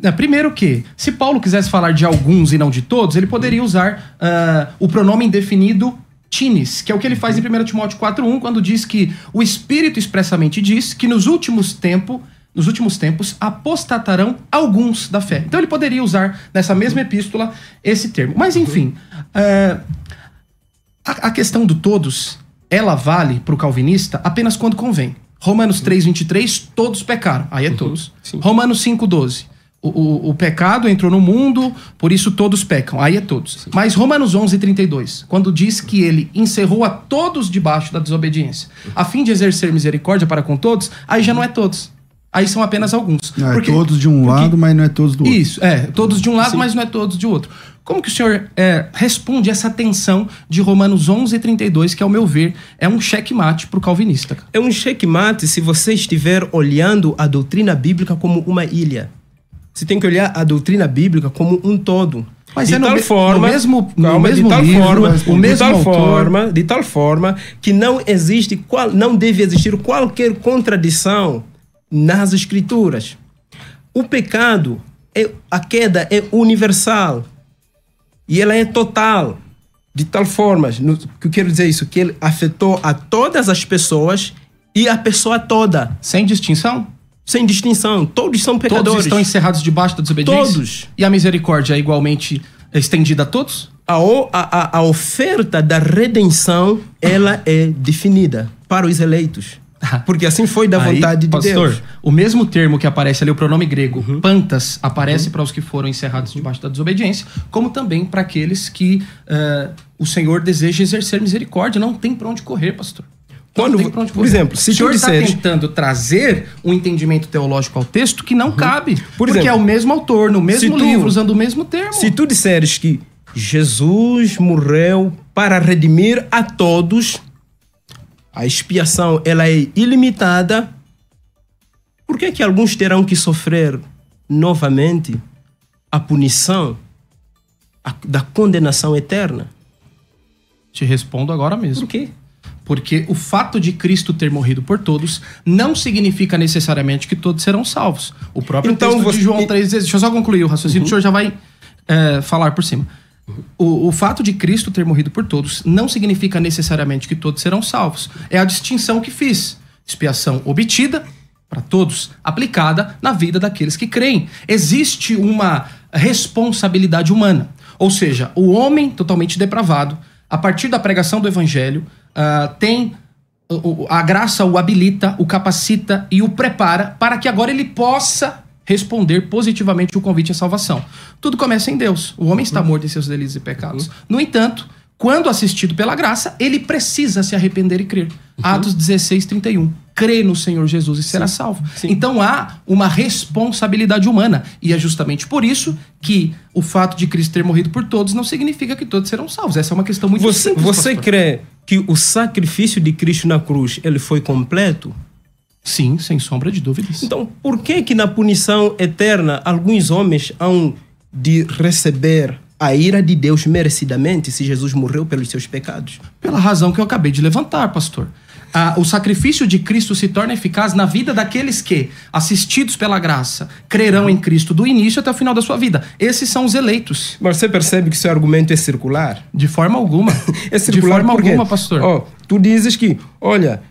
É, Primeiro que, se Paulo quisesse falar de alguns e não de todos, ele poderia usar ah, o pronome indefinido tinis, que é o que ele faz em 1 Timóteo 4.1, quando diz que o Espírito expressamente diz que nos últimos tempos, nos últimos tempos, apostatarão alguns da fé. Então ele poderia usar nessa mesma epístola esse termo. Mas enfim, ah, a, a questão do todos, ela vale para o calvinista apenas quando convém. Romanos 3,23, todos pecaram. Aí é todos. sim. Romanos 5,12. O, o, o pecado entrou no mundo, por isso todos pecam. Aí é todos. Mas Romanos 11,32, quando diz que ele encerrou a todos debaixo da desobediência, a fim de exercer misericórdia para com todos, aí já não é todos. Aí são apenas alguns. Não, é Porque- todos de um porque- lado, mas não é todos do outro. isso, é, todos de um lado, mas não é todos de outro. Como que o senhor é, responde essa tensão de Romanos 11 e 32, que ao meu ver é um checkmate pro calvinista? cara? É um checkmate se você estiver olhando a doutrina bíblica como uma ilha. Você tem que olhar a doutrina bíblica como um todo. Mas de é no tal forma, no mesmo- no calma, mesmo de tal livro, forma, o de mesmo tal autor. forma, de tal forma que não existe qual, não deve existir qualquer contradição nas escrituras. O pecado é a queda é universal e ela é total. De tal forma, no, que eu quero dizer isso, que ele afetou a todas as pessoas e a pessoa toda, Sem distinção? sem distinção. Todos são pecadores. Todos estão encerrados debaixo da desobediência? Todos. E a misericórdia é igualmente estendida a todos? A, a, a oferta da redenção, ela é definida para os eleitos. Porque assim foi da Aí, vontade de pastor, Deus. Uhum. o mesmo termo que aparece ali, o pronome grego, pantas, aparece para os que foram encerrados debaixo da desobediência, como também para aqueles que eh, o Senhor deseja exercer misericórdia. Não tem para onde correr, pastor. Não Quando- tem pra onde por correr. exemplo, se o senhor está disseres- tentando trazer um entendimento teológico ao texto que não cabe. Uhum. Por porque exemplo, é o mesmo autor, no mesmo tu- livro, usando o mesmo termo. Se tu disseres que Jesus morreu para redimir a todos, a expiação ela é ilimitada, por que que alguns terão que sofrer novamente a punição a- da condenação eterna? Te respondo agora mesmo. Por quê? Porque o fato de Cristo ter morrido por todos não significa necessariamente que todos serão salvos. O próprio Então texto você- de João 3 diz. Deixa eu só concluir o raciocínio, o senhor já vai é, falar por cima. O, o fato de Cristo ter morrido por todos não significa necessariamente que todos serão salvos. É a distinção que fiz. Expiação obtida para todos, aplicada na vida daqueles que creem. Existe uma responsabilidade humana. Ou seja, o homem totalmente depravado, a partir da pregação do evangelho, uh, tem a graça o habilita, o capacita e o prepara para que agora ele possa responder positivamente o convite à salvação. Tudo começa em Deus. O homem está uhum. morto em seus delitos e pecados. Uhum. No entanto, quando assistido pela graça, ele precisa se arrepender e crer. Uhum. Atos 16, 31. Crê no Senhor Jesus e será Sim. salvo. Sim. Então há uma responsabilidade humana. E é justamente por isso que o fato de Cristo ter morrido por todos não significa que todos serão salvos. Essa é uma questão muito você, simples. Você pastor. crê que o sacrifício de Cristo na cruz ele foi completo? Sim, sem sombra de dúvidas. Então, por que que na punição eterna alguns homens hão de receber a ira de Deus merecidamente se Jesus morreu pelos seus pecados? Pela razão que eu acabei de levantar, pastor. Ah, o sacrifício de Cristo se torna eficaz na vida daqueles que, assistidos pela graça, crerão em Cristo do início até o final da sua vida. Esses são os eleitos. Mas você percebe que seu argumento é circular? De forma alguma. é circular De forma alguma, pastor. Oh, tu dizes que, olha,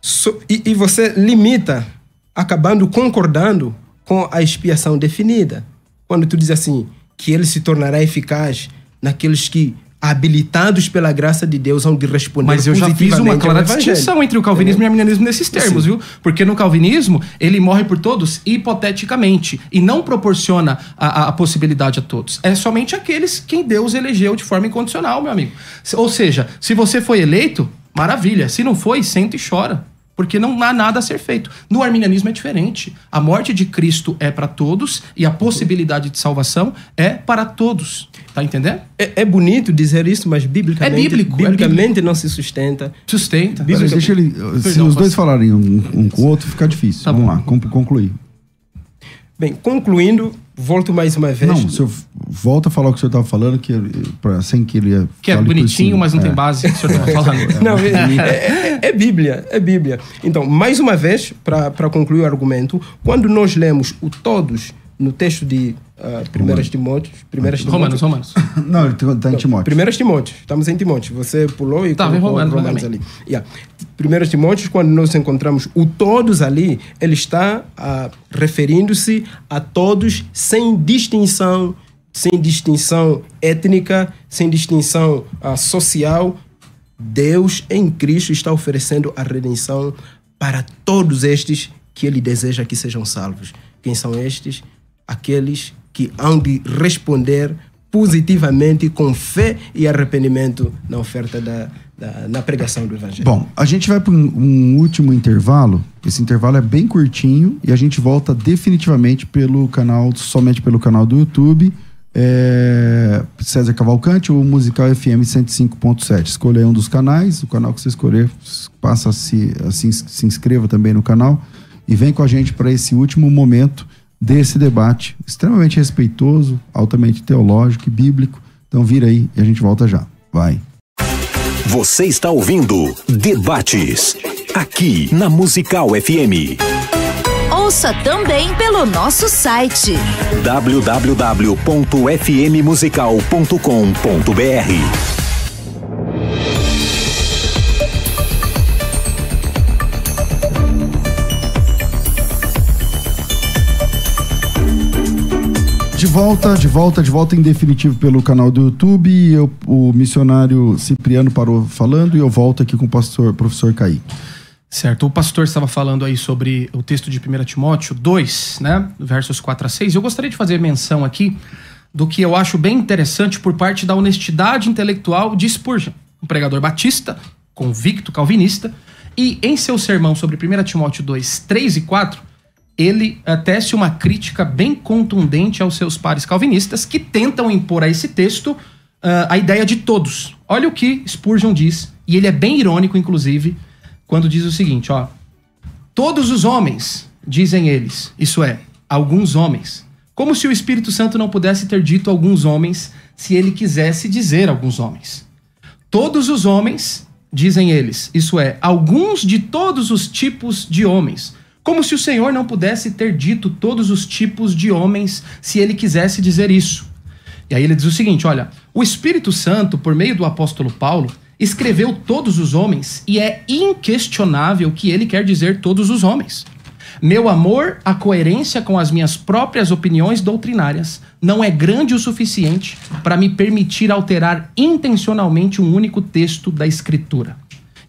So, e, e você limita, acabando concordando com a expiação definida. Quando tu diz assim, que ele se tornará eficaz naqueles que habilitados pela graça de Deus vão de responder Mas eu já fiz uma clara distinção entre o calvinismo é. e o arminianismo nesses termos, Sim. viu? Porque no calvinismo, ele morre por todos hipoteticamente e não proporciona a, a, a, possibilidade a todos. É somente aqueles quem Deus elegeu de forma incondicional, meu amigo. Ou seja, se você foi eleito, Maravilha. Se não foi, senta e chora. Porque não há nada a ser feito. No arminianismo é diferente. A morte de Cristo é para todos e a possibilidade de salvação é para todos. Tá entendendo? É, é bonito dizer isso, mas biblicamente, é bíblico, biblicamente é bíblico. não se sustenta. Sustenta. Mas deixa ele, se os dois falarem um, um com o outro, fica difícil. Tá Vamos bom. lá, concluir. Bem, concluindo, volto mais uma vez. Não, o senhor volta a falar o que o senhor estava falando, que, pra, sem que ele ia. Que é bonitinho, mas não é. tem base o que o senhor estava falando. não, é, é, é, Bíblia, é Bíblia. Então, mais uma vez, para concluir o argumento, quando nós lemos o todos no texto de uh, Primeiras Timóteos. Primeiras Romanos, Romanos. Não, ele está em Timóteo. Primeiras Timóteos. Estamos em Timóteo. Você pulou e tá, colocou Romanos, Romanos ali. Yeah. Primeiras Timóteos, quando nós encontramos o todos ali, ele está uh, referindo-se a todos sem distinção, sem distinção étnica, sem distinção uh, social. Deus em Cristo está oferecendo a redenção para todos estes que ele deseja que sejam salvos. Quem são estes? Aqueles que hão de responder positivamente com fé e arrependimento na oferta da, da na pregação do evangelho. Bom, a gente vai para um, um, último intervalo. Esse intervalo é bem curtinho e a gente volta definitivamente pelo canal, somente pelo canal do YouTube. É, César Cavalcante ou Musical FM 105.7. Escolha um dos canais, o canal que você escolher, passa a se, a se, se inscreva também no canal e vem com a gente para esse último momento desse debate extremamente respeitoso, altamente teológico e bíblico. Então vira aí e a gente volta já. Vai. Você está ouvindo Debates aqui na Musical FM. Ouça também pelo nosso site www.fmmusical.com.br. De volta, de volta, de volta em definitivo pelo canal do YouTube. Eu, o missionário Cipriano parou falando e eu volto aqui com o pastor, professor Kaique. Certo, o pastor estava falando aí sobre o texto de 1 Timóteo 2, né, versos 4 a 6. Eu gostaria de fazer menção aqui do que eu acho bem interessante por parte da honestidade intelectual de Spurgeon, um pregador batista, convicto calvinista, e em seu sermão sobre 1 Timóteo 2, 3 e 4, ele tece uma crítica bem contundente aos seus pares calvinistas que tentam impor a esse texto uh, a ideia de todos. Olha o que Spurgeon diz, e ele é bem irônico, inclusive, quando diz o seguinte: ó, todos os homens, dizem eles, isso é, alguns homens, como se o Espírito Santo não pudesse ter dito alguns homens se ele quisesse dizer alguns homens. Todos os homens, dizem eles, isso é, alguns de todos os tipos de homens como se o Senhor não pudesse ter dito todos os tipos de homens se ele quisesse dizer isso. E aí ele diz o seguinte: olha, o Espírito Santo, por meio do apóstolo Paulo, escreveu todos os homens e é inquestionável que ele quer dizer todos os homens. Meu amor, a coerência com as minhas próprias opiniões doutrinárias não é grande o suficiente para me permitir alterar intencionalmente um único texto da Escritura.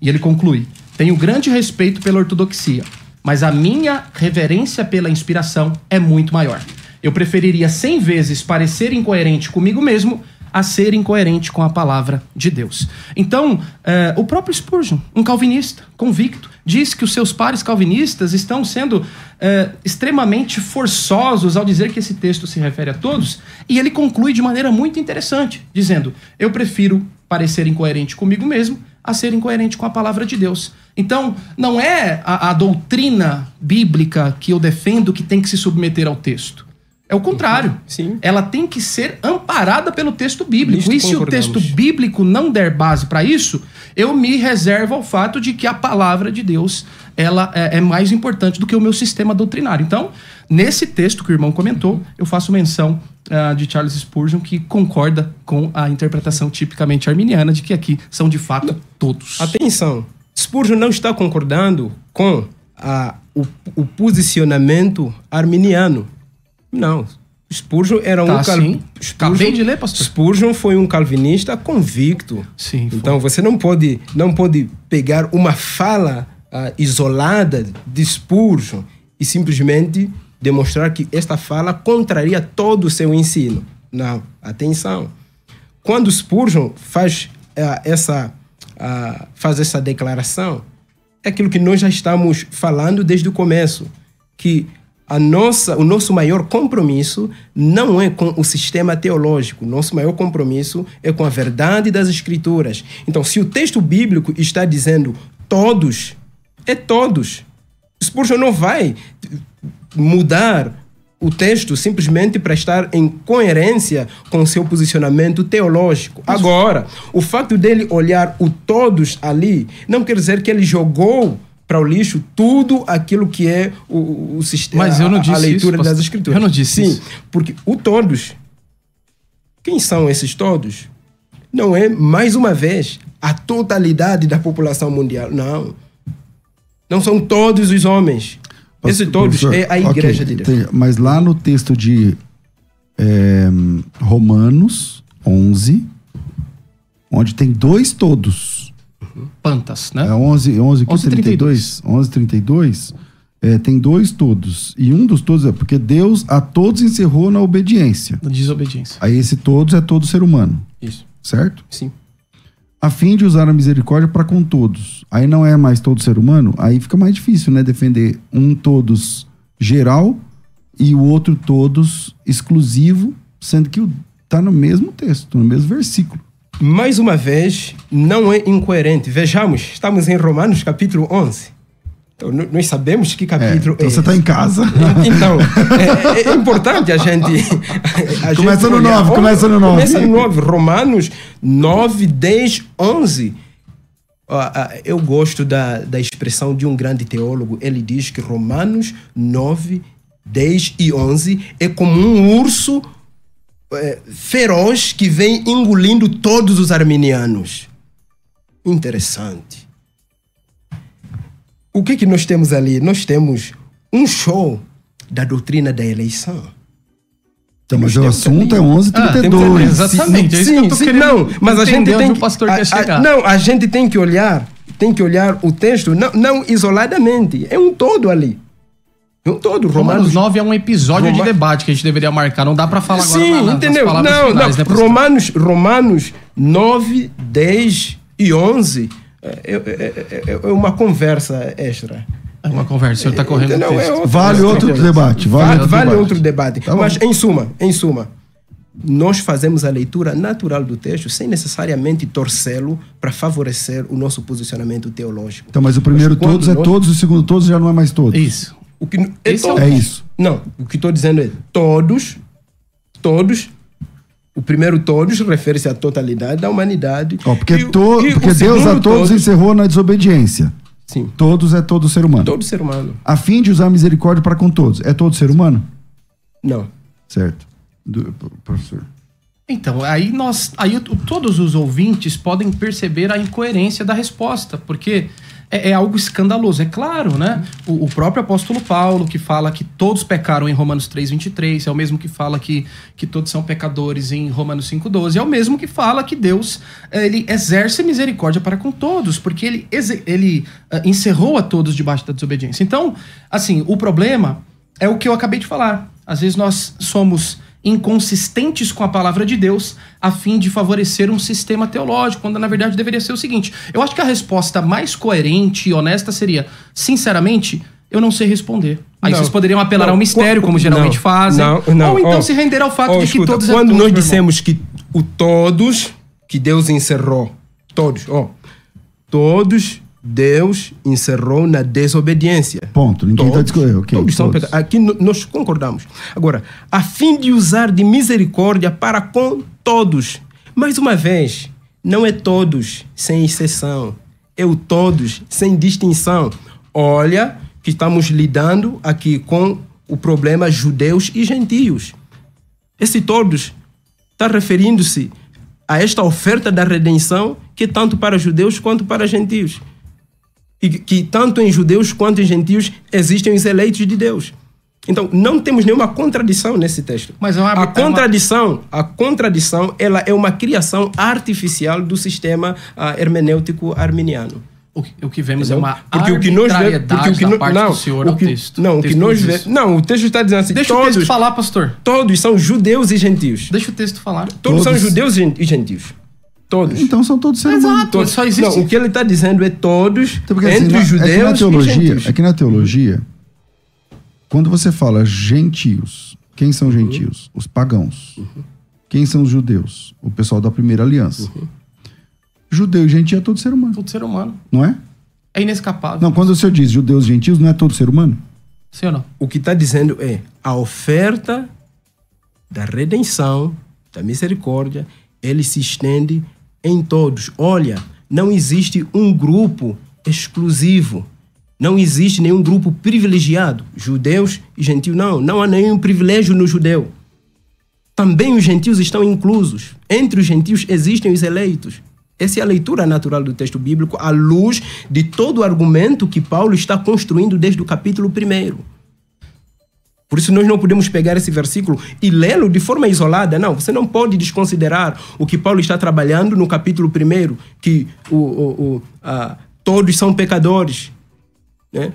E ele conclui: Tenho grande respeito pela ortodoxia, mas a minha reverência pela inspiração é muito maior. Eu preferiria cem vezes parecer incoerente comigo mesmo a ser incoerente com a palavra de Deus. Então, eh, o próprio Spurgeon, um calvinista convicto, diz que os seus pares calvinistas estão sendo eh, extremamente forçosos ao dizer que esse texto se refere a todos, e ele conclui de maneira muito interessante, dizendo: Eu prefiro parecer incoerente comigo mesmo a ser incoerente com a palavra de Deus. Então, não é a, a doutrina bíblica que eu defendo que tem que se submeter ao texto. É o contrário. Sim. Ela tem que ser amparada pelo texto bíblico. Nisto e se o texto bíblico não der base para isso, eu me reservo ao fato de que a palavra de Deus ela é, é mais importante do que o meu sistema doutrinário. Então, nesse texto que o irmão comentou, eu faço menção ah, de Charles Spurgeon que concorda com a interpretação tipicamente arminiana de que aqui são de fato todos. Atenção, Spurgeon não está concordando com a, o, o posicionamento arminiano. Não. Spurgeon era Tá, um cal-. Spurgeon- Acabei de ler, pastor. Spurgeon foi um calvinista convicto. Sim, foi. Então você não pode não pode pegar uma fala ah, isolada de Spurgeon e simplesmente demonstrar que esta fala contraria todo o seu ensino. Não, atenção. Quando Spurgeon faz ah, essa ah, faz essa declaração, é aquilo que nós já estamos falando desde o começo, que a nossa, o nosso maior compromisso não é com o sistema teológico, nosso maior compromisso é com a verdade das escrituras. Então, se o texto bíblico está dizendo todos, é todos. Spurgeon não vai mudar o texto simplesmente para estar em coerência com o seu posicionamento teológico. Agora, o fato dele olhar o todos ali não quer dizer que ele jogou para o lixo tudo aquilo que é o, o sistema, Mas eu não a- a disse leitura isso, das escrituras. Eu não disse Sim, isso. porque o todos, quem são esses todos? Não é, mais uma vez, a totalidade da população mundial. Não. Não são todos os homens. Esse todos é a igreja de Deus. entendi. Mas lá no texto de é, Romanos 11, onde tem dois todos, Pantas, né? é 11, 11, que 11, 32, 11, 32, é, tem dois todos. E um dos todos é porque Deus a todos encerrou na obediência. Da desobediência. Aí esse todos é todo ser humano, Isso. certo? Sim. A fim de usar a misericórdia para com todos. Aí não é mais todo ser humano, aí fica mais difícil, né? Defender um todos geral e o outro todos exclusivo, sendo que o- tá no mesmo texto, no mesmo versículo. Mais uma vez, não é incoerente. Vejamos, estamos em Romanos capítulo 11. Então, nós sabemos que É, capítulo então é você tá em casa. Então, é, é importante a gente. a Começa gente no olhar. nove, começa no nove. Começa no 9. Romanos 9, 10, 11. Ah, ah, eu gosto da, da expressão de um grande teólogo. Ele diz que Romanos 9, 10 e 11 é como um urso é, feroz que vem engolindo todos os arminianos. Interessante. O que que nós temos ali? Nós temos um show da doutrina da eleição. Então, mas o assunto é ali- 1132. Ah, exatamente, é isso que eu tô querendo não, mas a gente tem que, pastor a- quer a- chegar. não, a gente tem que olhar, tem que olhar o texto não, não isoladamente, é um todo ali. É um todo, Romanos Romanos 9 é um episódio Roma- de debate que a gente deveria marcar. Não dá pra falar agora Sim, na- nas entendeu? Não, finais, não. né? Romanos, Romanos 9, 10 e 11 é, é- é- é- é uma conversa extra. É uma conversa, o senhor tá correndo o Entendeu? É outra- Vale outro debate, vale Vale, outro vale debate. outro debate. Tá. Mas, em suma, em suma, nós fazemos a leitura natural do texto sem necessariamente torcê-lo para favorecer o nosso posicionamento teológico. Então, mas o primeiro Mas todos é nós- todos, o segundo todos já não é mais todos. Isso. O que é, é todos. É isso. Não, o que estou dizendo é todos, todos. O primeiro todos refere-se à totalidade da humanidade. Ó, porque E to- e porque Deus a segundo todos encerrou na desobediência. Sim, Todos é todo ser humano. todo ser humano. A fim de usar misericórdia para com todos. É todo ser humano? Não. Certo. Do- professor. Então, aí nós. Aí todos os ouvintes podem perceber a incoerência da resposta, porque é, é algo escandaloso. É claro, né? O, o próprio apóstolo Paulo, que fala que todos pecaram em Romanos 3,23, é o mesmo que fala que, que todos são pecadores em Romanos 5,12, é o mesmo que fala que Deus eh, ele exerce misericórdia para com todos, porque ele, ele ah, encerrou a todos debaixo da desobediência. Então, assim, o problema é o que eu acabei de falar. Às vezes nós somos inconsistentes com a palavra de Deus a fim de favorecer um sistema teológico, quando na verdade deveria ser o seguinte. Eu acho que a resposta mais coerente e honesta seria, sinceramente, eu não sei responder. Aí Não. vocês poderiam apelar Não. ao mistério, como geralmente fazem, Não, não. ou então Ó, se render ao fato ó, de que escuta, todos é Quando todos, nós dissemos que o todos que Deus encerrou, todos, ó, todos Deus encerrou na desobediência. Ponto. Ninguém está discutindo. Ok, todos são todos. peca- Aqui nós concordamos. Agora, a fim de usar de misericórdia para com todos. Mais uma vez, não é todos sem exceção. É o todos sem distinção. Olha que estamos lidando aqui com o problema judeus e gentios. Esse todos está referindo-se a esta oferta da redenção que é tanto para judeus quanto para gentios e que tanto em judeus quanto em gentios existem os eleitos de Deus. Então, não temos nenhuma contradição nesse texto. Mas é uma- a é uma- contradição, a contradição, ela é uma criação artificial do sistema ah, hermenêutico arminiano. O que, o que vemos é uma porque o que nós vemos, porque o que da no- parte não, do senhor o que, texto. não, o O que texto nós vemos, não, o texto está dizendo assim, Deixa o texto todos, falar, pastor. todos são judeus e gentios. Deixa o texto falar. Todos, são Todos. judeus e gen- e gentios. Todos. Então são todos seres humanos. Exato, só existe. Não, o que ele está dizendo é todos Então, assim, entre na- os judeus é que na e teologia, gentios. é que na teologia, quando você fala gentios, quem são gentios? Os pagãos. Quem são os judeus? O pessoal da primeira aliança. Judeu e gentio é todo ser humano, Todo ser humano. não é? É inescapável. Não, quando o senhor diz judeus e gentios, não é todo ser humano? Sim ou não? O que está dizendo é a oferta da redenção, da misericórdia, ele se estende em todos. Olha, não existe um grupo exclusivo. Não existe nenhum grupo privilegiado. Judeus e gentios, não. Não há nenhum privilégio no judeu. Também os gentios estão inclusos. Entre os gentios existem os eleitos. Essa é a leitura natural do texto bíblico, à luz de todo o argumento que Paulo está construindo desde o capítulo 1. Por isso nós não podemos pegar esse versículo e lê-lo de forma isolada. Não, você não pode desconsiderar o que Paulo está trabalhando no capítulo 1, que o, o, o, ah, todos são pecadores. Né?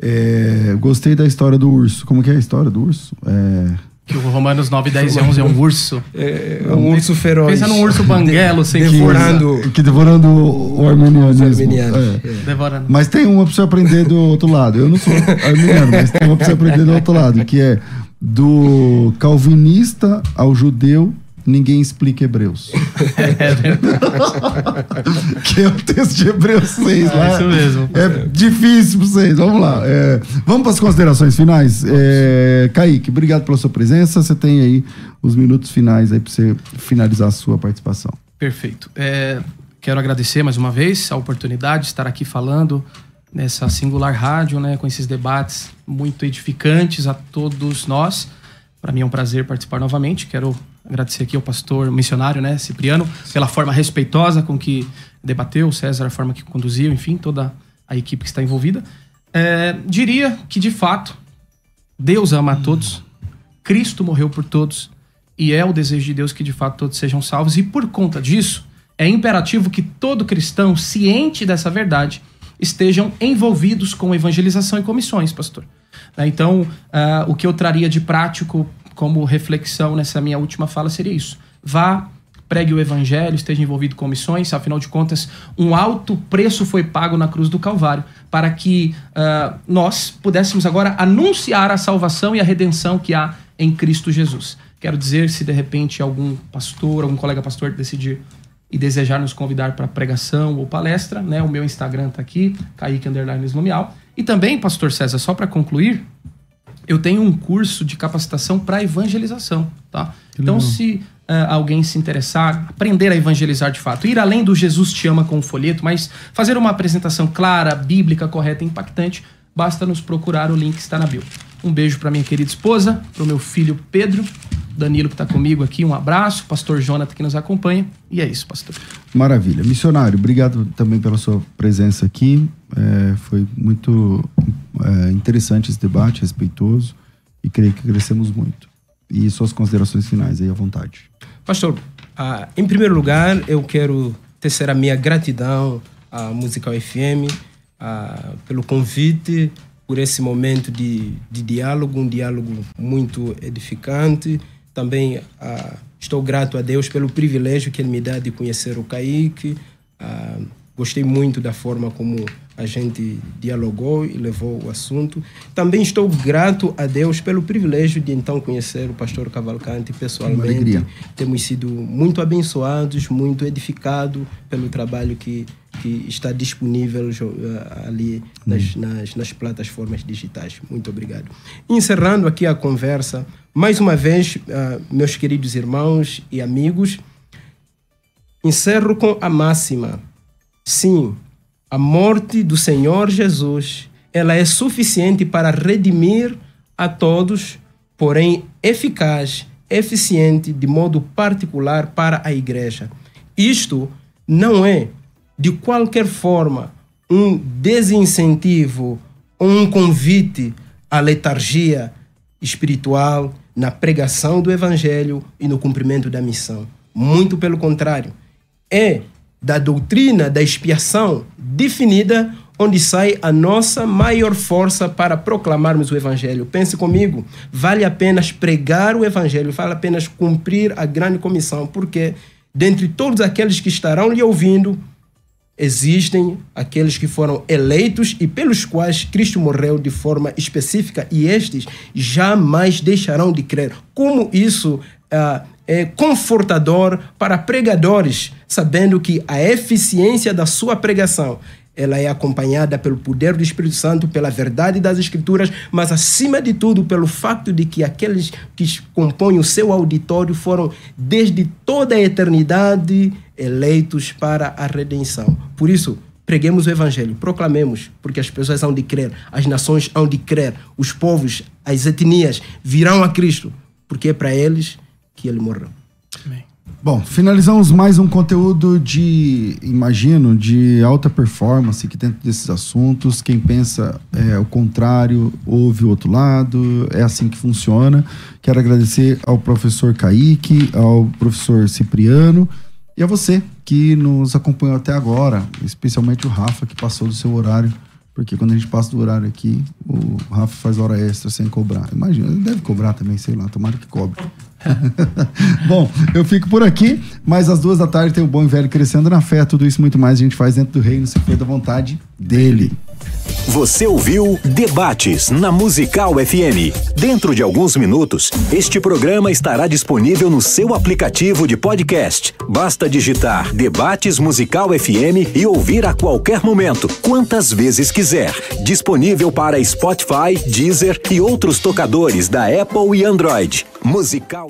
É, gostei da história do urso. Como que é a história do urso? É, Que o Romanos 9, 10 e 11 é um urso. É um urso feroz. Pensa num urso banguelo, sem Devorando. que devorando o armenianismo. Armenianos. É. Devorando. Mas tem uma pra você aprender do outro lado. Eu não sou arminiano, mas tem uma pra você aprender do outro lado, que é do calvinista ao judeu, ninguém explica Hebreus. que é o texto de Hebreus 6 lá. isso mesmo. É difícil pra vocês. Vamos lá. É, vamos para as considerações finais. É, Kaique, obrigado pela sua presença. Você tem aí os minutos finais aí para você finalizar a sua participação. Perfeito. É, quero agradecer mais uma vez a oportunidade de estar aqui falando nessa singular rádio, né, com esses debates muito edificantes a todos nós. Para mim é um prazer participar novamente. Quero agradecer aqui ao pastor missionário, né, Cipriano, pela forma respeitosa com que debateu, o César, a forma que conduziu, enfim, toda a equipe que está envolvida. É, diria que, de fato, Deus ama a todos, Cristo morreu por todos e é o desejo de Deus que de fato todos sejam salvos. E por conta disso, é imperativo que todo cristão, ciente dessa verdade, estejam envolvidos com evangelização e comissões, pastor. Né, Então, ah, o que eu traria de prático como reflexão nessa minha última fala seria isso. Vá, pregue o evangelho, esteja envolvido com missões, afinal de contas, um alto preço foi pago na cruz do Calvário para que ah, nós pudéssemos agora anunciar a salvação e a redenção que há em Cristo Jesus. Quero dizer, se de repente algum pastor, algum colega pastor decidir e desejar nos convidar para pregação ou palestra, né? O meu Instagram tá aqui, Kaique Slumial. E também, pastor César, só para concluir, eu tenho um curso de capacitação para evangelização, tá? Então, se ah, alguém se interessar, aprender a evangelizar de fato, ir além do Jesus te ama com o folheto, mas fazer uma apresentação clara, bíblica, correta e impactante, basta nos procurar, o link está na bio. Um beijo para minha querida esposa, para o meu filho Pedro, Danilo que está comigo aqui, um abraço, pastor Jonathan que nos acompanha, e é isso, pastor. Maravilha. Missionário, obrigado também pela sua presença aqui. É, foi muito é, interessante esse debate, respeitoso, e creio que crescemos muito. E suas considerações finais aí à vontade. Pastor, ah, em primeiro lugar, eu quero tecer a minha gratidão à Musical FM ah, pelo convite, por esse momento de, de diálogo, um diálogo muito edificante. Também ah, estou grato a Deus pelo privilégio que Ele me dá de conhecer o Kaique. Ah, gostei muito da forma como a gente dialogou e levou o assunto. Também estou grato a Deus pelo privilégio de então conhecer o pastor Cavalcante pessoalmente. Temos sido muito abençoados, muito edificados pelo trabalho que, que está disponível uh, ali nas, nas, nas plataformas digitais. Muito obrigado. Encerrando aqui a conversa, mais uma vez, uh, meus queridos irmãos e amigos, encerro com a máxima. Sim, a morte do Senhor Jesus, ela é suficiente para redimir a todos, porém eficaz, eficiente de modo particular para a igreja. Isto não é de qualquer forma um desincentivo um convite à letargia espiritual na pregação do evangelho e no cumprimento da missão. Muito pelo contrário, é da doutrina da expiação definida, onde sai a nossa maior força para proclamarmos o Evangelho. Pense comigo, vale apenas pregar o Evangelho, vale apenas cumprir a grande comissão, porque dentre todos aqueles que estarão lhe ouvindo, existem aqueles que foram eleitos e pelos quais Cristo morreu de forma específica e estes jamais deixarão de crer. Como isso uh, é confortador para pregadores, sabendo que a eficiência da sua pregação ela é acompanhada pelo poder do Espírito Santo, pela verdade das Escrituras, mas acima de tudo pelo fato de que aqueles que compõem o seu auditório foram desde toda a eternidade eleitos para a redenção. Por isso, preguemos o Evangelho, proclamemos, porque as pessoas hão de crer, as nações hão de crer, os povos, as etnias virão a Cristo, porque é para eles que ele morreu. Amém. Bom, finalizamos mais um conteúdo de, imagino, de alta performance que dentro desses assuntos. Quem pensa é, o contrário, ouve o outro lado, é assim que funciona. Quero agradecer ao professor Kaique, ao professor Cipriano e a você que nos acompanhou até agora, especialmente o Rafa, que passou do seu horário porque quando a gente passa do horário aqui, o Rafa faz hora extra sem cobrar. Imagina, ele deve cobrar também, sei lá, tomara que cobre. Bom, eu fico por aqui, mas às duas da tarde tem o Bom e Velho Crescendo na Fé. Tudo isso muito mais a gente faz dentro do reino, se for da vontade dele. Você ouviu Debates na Musical FM. Dentro de alguns minutos, este programa estará disponível no seu aplicativo de podcast. Basta digitar Debates Musical FM e ouvir a qualquer momento, quantas vezes quiser. Disponível para Spotify, Deezer e outros tocadores da Apple e Android. Musical